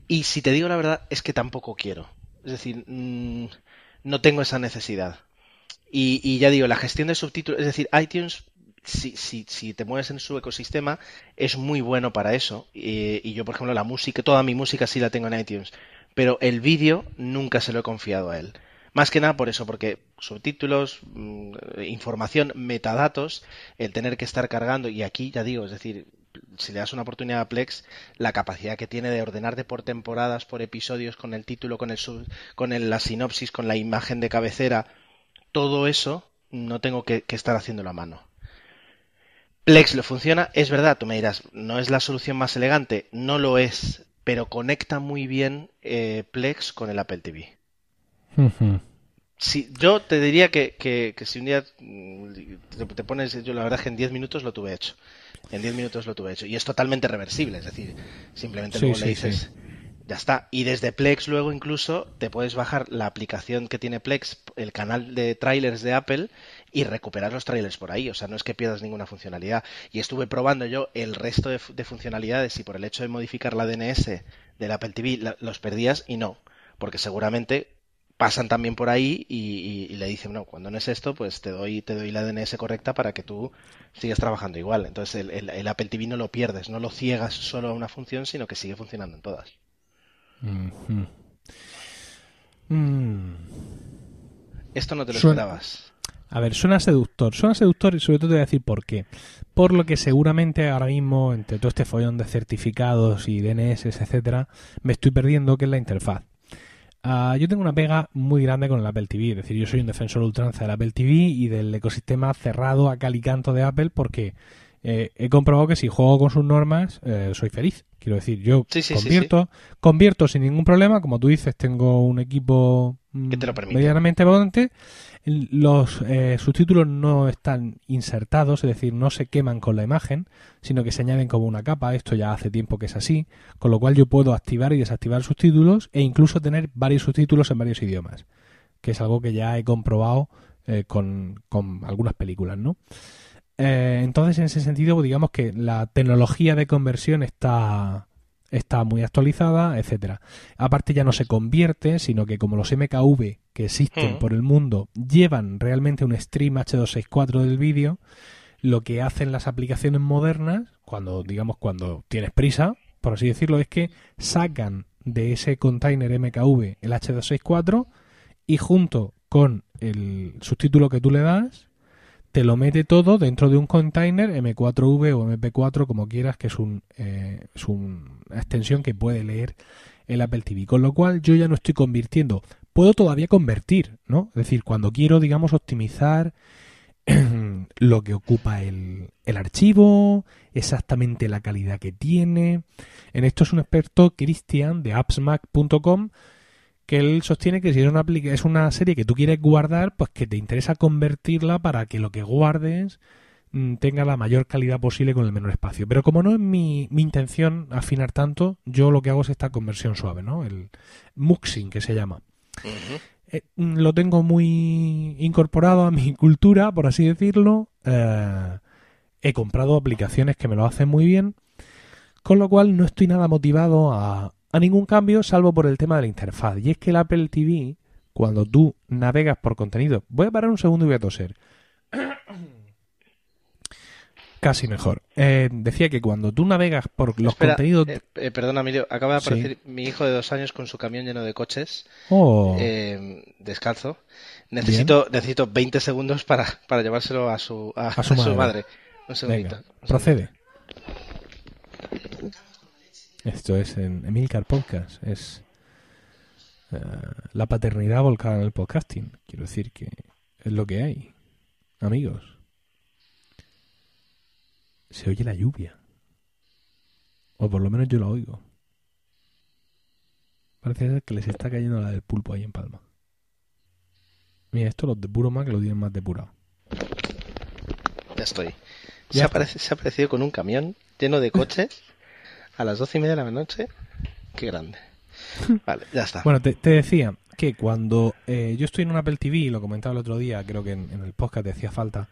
Y si te digo la verdad, es que tampoco quiero. Es decir, mm, no tengo esa necesidad. Y, y ya digo, la gestión de subtítulos, es decir, iTunes si, si, si, te mueves en su ecosistema, es muy bueno para eso. Y, y, yo, por ejemplo, la música, toda mi música sí la tengo en iTunes. Pero el vídeo nunca se lo he confiado a él. Más que nada por eso, porque subtítulos, mmm, información, metadatos, el tener que estar cargando, y aquí ya digo, es decir, si le das una oportunidad a Plex, la capacidad que tiene de ordenarte por temporadas, por episodios, con el título, con el sub, con el, la sinopsis, con la imagen de cabecera, todo eso no tengo que, que estar haciéndolo a mano. Plex lo funciona, es verdad, tú me dirás, no es la solución más elegante, no lo es, pero conecta muy bien eh, Plex con el Apple TV. Uh -huh. Sí, yo te diría que, que, que, si un día te, te pones, yo la verdad es que en 10 minutos lo tuve hecho. En 10 minutos lo tuve hecho. Y es totalmente reversible, es decir, simplemente Sí, luego sí, le dices, ya está. Y desde Plex luego incluso te puedes bajar la aplicación que tiene Plex, el canal de trailers de Apple, y recuperar los trailers por ahí. O sea, no es que pierdas ninguna funcionalidad. Y estuve probando yo el resto de, de funcionalidades y por el hecho de modificar la DNS del Apple TV la- los perdías y no. Porque seguramente pasan también por ahí y, y- y le dicen, no, cuando no es esto, pues te doy, te doy la DNS correcta para que tú sigas trabajando igual. Entonces el, el- el Apple TV no lo pierdes, no lo ciegas solo a una función, sino que sigue funcionando en todas. Mm. Esto no te lo Suena- esperabas. A ver, suena seductor. Suena seductor y sobre todo te voy a decir por qué. Por lo que seguramente ahora mismo, entre todo este follón de certificados y DNS, etcétera, me estoy perdiendo, que es la interfaz. Ah, yo tengo una pega muy grande con el Apple TV, es decir, yo soy un defensor ultranza del Apple TV y del ecosistema cerrado a cal y canto de Apple porque eh, he comprobado que si juego con sus normas eh, soy feliz. Quiero decir, yo Sí, sí, sí, convierto, convierto sin ningún problema, como tú dices, tengo un equipo mm, Que te lo permite. medianamente potente. Los eh, subtítulos no están insertados, es decir, no se queman con la imagen, sino que se añaden como una capa. Esto ya hace tiempo que es así, con lo cual yo puedo activar y desactivar subtítulos e incluso tener varios subtítulos en varios idiomas, que es algo que ya he comprobado eh, con, con algunas películas, ¿no? Eh, entonces, en ese sentido, digamos que la tecnología de conversión está, está muy actualizada, etcétera. Aparte ya no se convierte, sino que como los MKV que existen por el mundo llevan realmente un stream H264 del vídeo, lo que hacen las aplicaciones modernas, cuando digamos cuando tienes prisa, por así decirlo, es que sacan de ese container MKV el H264 y junto con el subtítulo que tú le das, te lo mete todo dentro de un container M4V o MP4, como quieras, que es, un, eh, es un- extensión que puede leer el Apple TV. Con lo cual yo ya no estoy convirtiendo. Puedo todavía convertir, ¿no? Es decir, cuando quiero, digamos, optimizar [CLEARS THROAT] lo que ocupa el, archivo, exactamente la calidad que tiene. En esto es un experto, Christian, de appsmac.com, que él sostiene que si es una, es una serie que tú quieres guardar, pues que te interesa convertirla para que lo que guardes tenga la mayor calidad posible con el menor espacio. Pero como no es mi, mi intención afinar tanto, yo lo que hago es esta conversión suave, ¿no? El muxing, que se llama. Eh, mm, lo tengo muy incorporado a mi cultura, por así decirlo. Eh, he comprado aplicaciones que me lo hacen muy bien, con lo cual no estoy nada motivado a, a ningún cambio, salvo por el tema de la interfaz. Y es que el Apple TV, cuando tú navegas por contenido, voy a parar un segundo y voy a toser. Casi mejor. Eh, decía que cuando tú navegas por los Espera, contenidos... eh, eh, perdona, Emilio, acaba de Sí. aparecer mi hijo de dos años con su camión lleno de coches, Oh, eh, descalzo. Necesito, necesito 20 segundos para, para llevárselo a su, a, A su a su madre. Un segundito. venga, un procede. Esto es en Emilcar Podcast. Es la paternidad volcada en el podcasting. Quiero decir que es lo que hay. Amigos. Se oye la lluvia. O por lo menos yo la oigo. Parece ser que les está cayendo la del pulpo ahí en Palma. Mira, esto los de puro Mac lo tienen más depurado. Ya estoy. Ya se, apareci- se ha aparecido con un camión lleno de coches a las doce y media de la noche Qué grande. Vale, ya está. Bueno, te, te decía que cuando eh, yo estoy en un Apple TV, y lo comentaba el otro día, creo que en, en el podcast te hacía falta,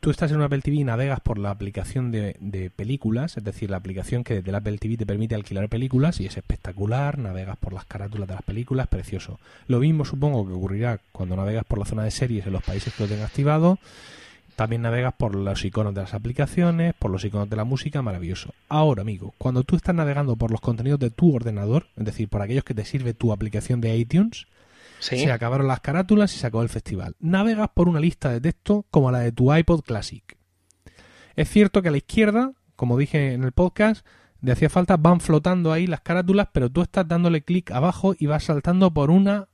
tú estás en un Apple TV y navegas por la aplicación de, de películas, es decir, la aplicación que desde el Apple TV te permite alquilar películas y es espectacular, navegas por las carátulas de las películas, precioso. Lo mismo supongo que ocurrirá cuando navegas por la zona de series en los países que lo tengan activado. También navegas por los iconos de las aplicaciones, por los iconos de la música, maravilloso. Ahora, amigo, cuando tú estás navegando por los contenidos de tu ordenador, es decir, por aquellos que te sirve tu aplicación de iTunes, Sí. se acabaron las carátulas y se acabó el festival. Navegas por una lista de texto como la de tu iPod Classic. Es cierto que a la izquierda, como dije en el podcast, de hacía falta, van flotando ahí las carátulas, pero tú estás dándole clic abajo y vas saltando por una,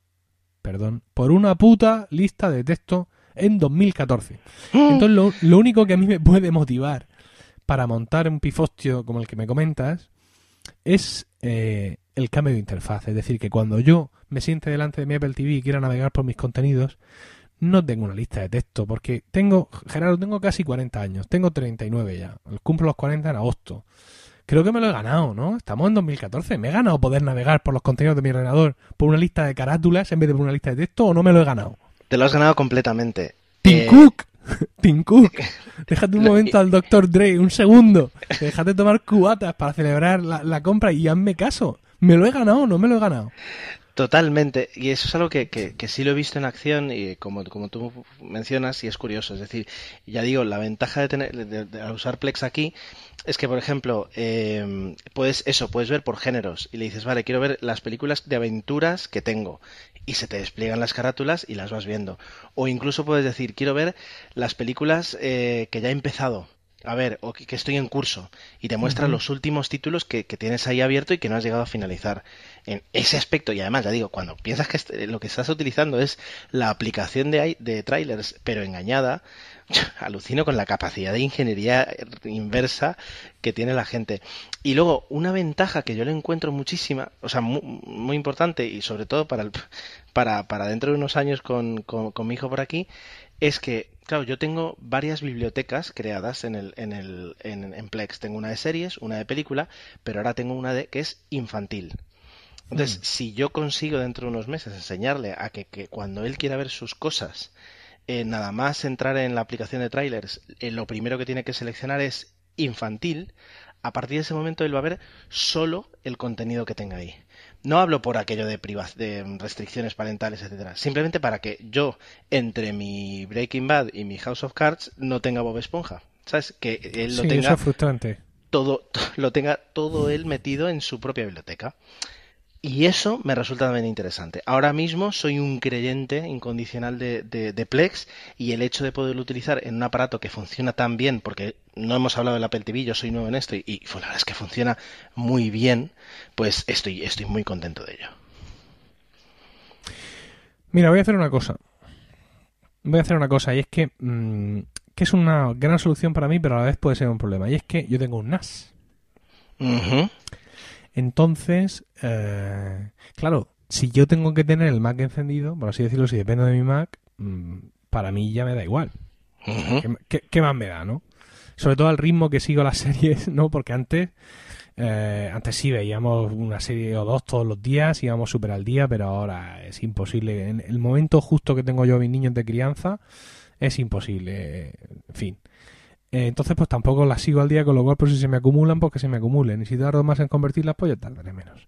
perdón, por una puta lista de texto en 2014. Entonces lo, lo único que a mí me puede motivar para montar un pifostio como el que me comentas es eh, el cambio de interfaz. Es decir, que cuando yo me siente delante de mi Apple TV y quiera navegar por mis contenidos, no tengo una lista de texto, porque tengo, Gerardo, tengo casi 40 años, tengo 39 ya, cumplo los 40 en agosto. Creo que me lo he ganado, ¿no? Estamos en 2014. ¿Me he ganado poder navegar por los contenidos de mi ordenador por una lista de carátulas en vez de por una lista de texto o no me lo he ganado? Te lo has ganado completamente. Tim Eh, Cook, [LAUGHS] Tim Cook, [LAUGHS] déjate un momento al Dr. Dre, un segundo. [LAUGHS] Déjate tomar cubatas para celebrar la, la compra y hazme caso. ¿Me lo he ganado o no me lo he ganado? Totalmente, y eso es algo que, que, sí lo he visto en acción y como, como tú mencionas y es curioso, es decir, ya digo, la ventaja de tener de, usar Plex aquí es que, por ejemplo, eh, puedes eso, puedes ver por géneros y le dices, vale, quiero ver las películas de aventuras que tengo y se te despliegan las carátulas y las vas viendo. O incluso puedes decir, quiero ver las películas eh, que ya he empezado. A ver, o que que estoy en curso y te muestra los últimos títulos que, que tienes ahí abierto y que no has llegado a finalizar. En ese aspecto, y además, ya digo, cuando piensas que lo que estás utilizando es la aplicación de, ai- de trailers, pero engañada, [LAUGHS] alucino con la capacidad de ingeniería inversa que tiene la gente. Y luego, una ventaja que yo le encuentro muchísima, o sea, mu- muy, importante y sobre todo para, el- [LAUGHS] para, para dentro de unos años con, con, con mi hijo por aquí, es que, claro, yo tengo varias bibliotecas creadas en el, en el, en, en Plex. Tengo una de series, una de película, pero ahora tengo una de que es infantil. Entonces, si yo consigo dentro de unos meses enseñarle a que, que cuando él quiera ver sus cosas, eh, nada más entrar en la aplicación de trailers, eh, lo primero que tiene que seleccionar es infantil, a partir de ese momento él va a ver solo el contenido que tenga ahí. No hablo por aquello de, de restricciones parentales, etcétera. Simplemente para que yo, entre mi Breaking Bad y mi House of Cards, no tenga Bob Esponja. ¿Sabes? Que él lo sí, eso tenga es frustrante. todo, [LAUGHS] lo tenga todo él metido en su propia biblioteca. Y eso me resulta también interesante. Ahora mismo soy un creyente incondicional de, de- de Plex y el hecho de poderlo utilizar en un aparato que funciona tan bien, porque no hemos hablado del Apple TV, yo soy nuevo en esto y, y pues, la verdad es que funciona muy bien, pues estoy, estoy muy contento de ello. Mira, voy a hacer una cosa. Voy a hacer una cosa y es que, mm, que es una gran solución para mí, pero a la vez puede ser un problema. Y es que yo tengo un NAS. Entonces, eh, claro, si yo tengo que tener el Mac encendido, por así decirlo, si depende de mi Mac, mm, para mí ya me da igual. ¿Qué, qué- qué más me da, no? Sobre todo al ritmo que sigo las [LAUGHS] series, ¿no? Porque antes, eh, antes sí veíamos una serie o dos todos los días, íbamos súper al día, pero ahora es imposible. En el momento justo que tengo yo a mis niños de crianza, es imposible. En fin. Eh, entonces, pues tampoco las sigo al día, con lo cual, pues si se me acumulan, pues que se me acumulen. Y si tardo más en convertirlas, pues ya tardaré menos.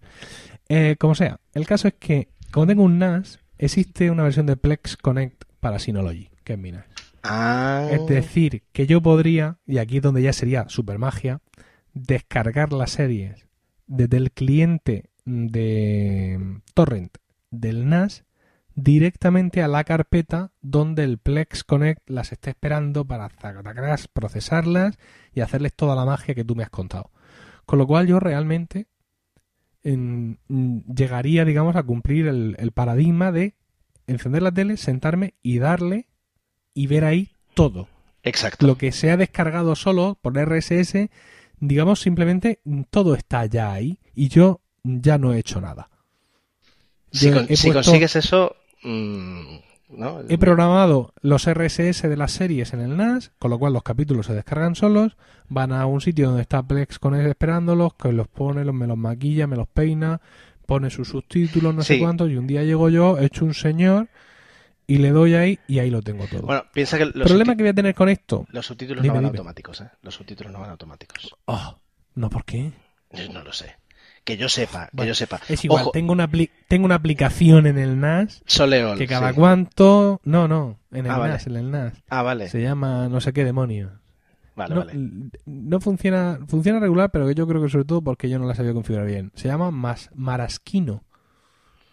Eh, como sea, el caso es que, como tengo un NAS, existe una versión de Plex Connect para Synology, que es mi NAS. Ah, Es decir, que yo podría, y aquí es donde ya sería super magia, descargar las series desde el cliente de Torrent del NAS directamente a la carpeta donde el Plex Connect las esté esperando para procesarlas y hacerles toda la magia que tú me has contado. Con lo cual yo realmente en- mm, llegaría, digamos, a cumplir el, el paradigma de encender la tele, sentarme y darle y ver ahí todo. exacto. Lo que se ha descargado solo por RSS, digamos simplemente todo está ya ahí y yo ya no he hecho nada. Si, Yo con- he si puesto- consigues eso, mm, ¿no? He programado los RSS de las series en el NAS, con lo cual los capítulos se descargan solos, van a un sitio donde está Plex con él esperándolos, que los pone, los, me los maquilla, me los peina, pone sus subtítulos, no sé cuántos, y un día llego yo, hecho un señor, y le doy ahí, y ahí lo tengo todo. Bueno, piensa que El problema que voy a tener con esto... los subtítulos Dime, no van dime. automáticos, ¿eh? Los subtítulos no van automáticos. Oh, no, ¿por qué? No lo sé. Que yo sepa, que Bueno, yo sepa. Es igual, Ojo, tengo, una tengo una aplicación en el NAS Soleol. que cada sí. cuanto... No, no, en el Ah, vale. NAS, en el NAS. Ah, vale. Se llama no sé qué demonios. Vale, no, vale. no funciona funciona regular, pero yo creo que sobre todo porque yo no la sabía configurar bien. Se llama Mas, Maraschino.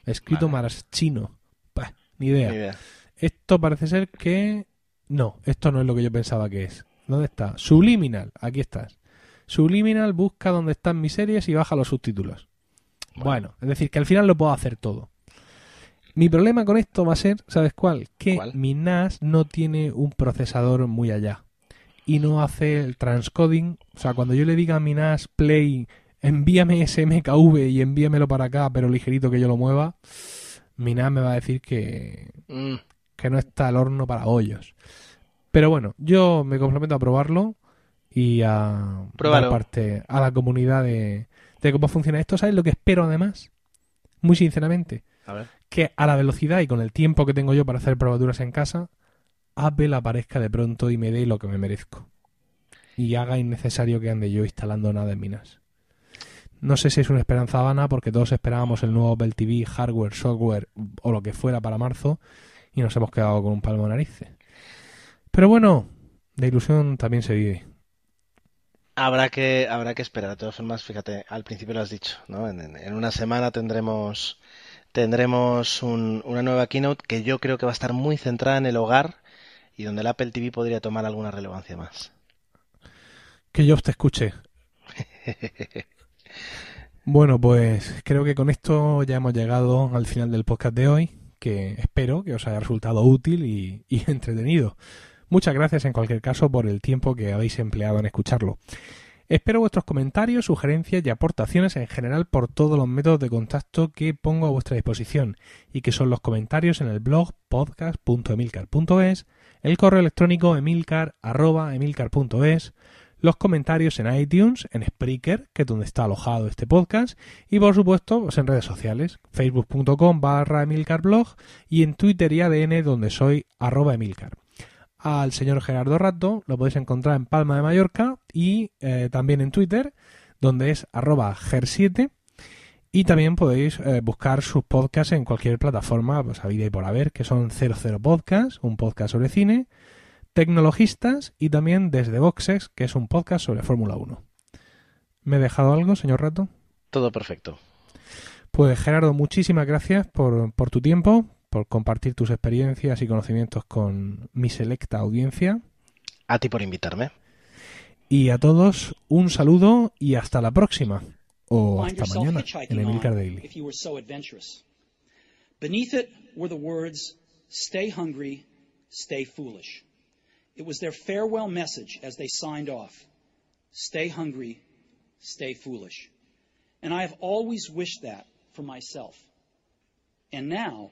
Escrito Vale. Maraschino. Bah, ni idea. Ni idea. Esto parece ser que... No, esto no es lo que yo pensaba que es. ¿Dónde está? Subliminal. Aquí estás. Subliminal busca dónde están mis series y baja los subtítulos. Bueno, es decir, que al final lo puedo hacer todo. Mi problema con esto va a ser, ¿sabes cuál? Que ¿Cuál? mi NAS no tiene un procesador muy allá. Y no hace el transcoding. O sea, cuando yo le diga a mi NAS Play, envíame SMKV y envíamelo para acá, pero ligerito que yo lo mueva, mi NAS me va a decir que, Mm, que no está al horno para hoyos. Pero bueno, yo me comprometo a probarlo y a Pruébalo. dar parte a la comunidad de, de cómo funciona esto. ¿Sabes lo que espero además? Muy sinceramente, a ver. que a la velocidad y con el tiempo que tengo yo para hacer probaturas en casa, Apple aparezca de pronto y me dé lo que me merezco. Y haga innecesario que ande yo instalando nada en Minas. No sé si es una esperanza vana porque todos esperábamos el nuevo Apple TV, hardware, software o lo que fuera para marzo y nos hemos quedado con un palmo de narices. Pero bueno, de ilusión también se vive. Habrá que, habrá que esperar. De todas formas, fíjate, al principio lo has dicho, ¿no? En, en- una semana tendremos, tendremos un- una nueva keynote que yo creo que va a estar muy centrada en el hogar y donde el Apple TV podría tomar alguna relevancia más. Que yo te escuche. Bueno, pues creo que con esto ya hemos llegado al final del podcast de hoy, que espero que os haya resultado útil y, y entretenido. Muchas gracias en cualquier caso por el tiempo que habéis empleado en escucharlo. Espero vuestros comentarios, sugerencias y aportaciones en general por todos los métodos de contacto que pongo a vuestra disposición y que son los comentarios en el blog podcast.emilcar.es, el correo electrónico emilcar.emilcar.es, los comentarios en iTunes, en Spreaker, que es donde está alojado este podcast, y por supuesto pues en redes sociales, facebook.com barra emilcarblog y en Twitter y ADN donde soy arroba emilcar. Al señor Gerardo Rato lo podéis encontrar en Palma de Mallorca y eh, también en Twitter, donde es arroba ger7 y también podéis eh, buscar sus podcasts en cualquier plataforma, pues a vida y por haber, que son 00 Podcast, un podcast sobre cine, Tecnologistas y también Desde Boxes, que es un podcast sobre Fórmula 1. ¿Me he dejado algo, señor Rato? Todo perfecto. Pues Gerardo, muchísimas gracias por, por tu tiempo, por compartir tus experiencias y conocimientos con mi selecta audiencia. A ti por invitarme. Y a todos un saludo y hasta la próxima. O Find hasta yourself mañana en Emilcar Daily. if you were so adventurous. Beneath it were the words, stay hungry, stay foolish. It was their farewell message as they signed off. Stay hungry, stay foolish. And I have always wished that for myself. And now,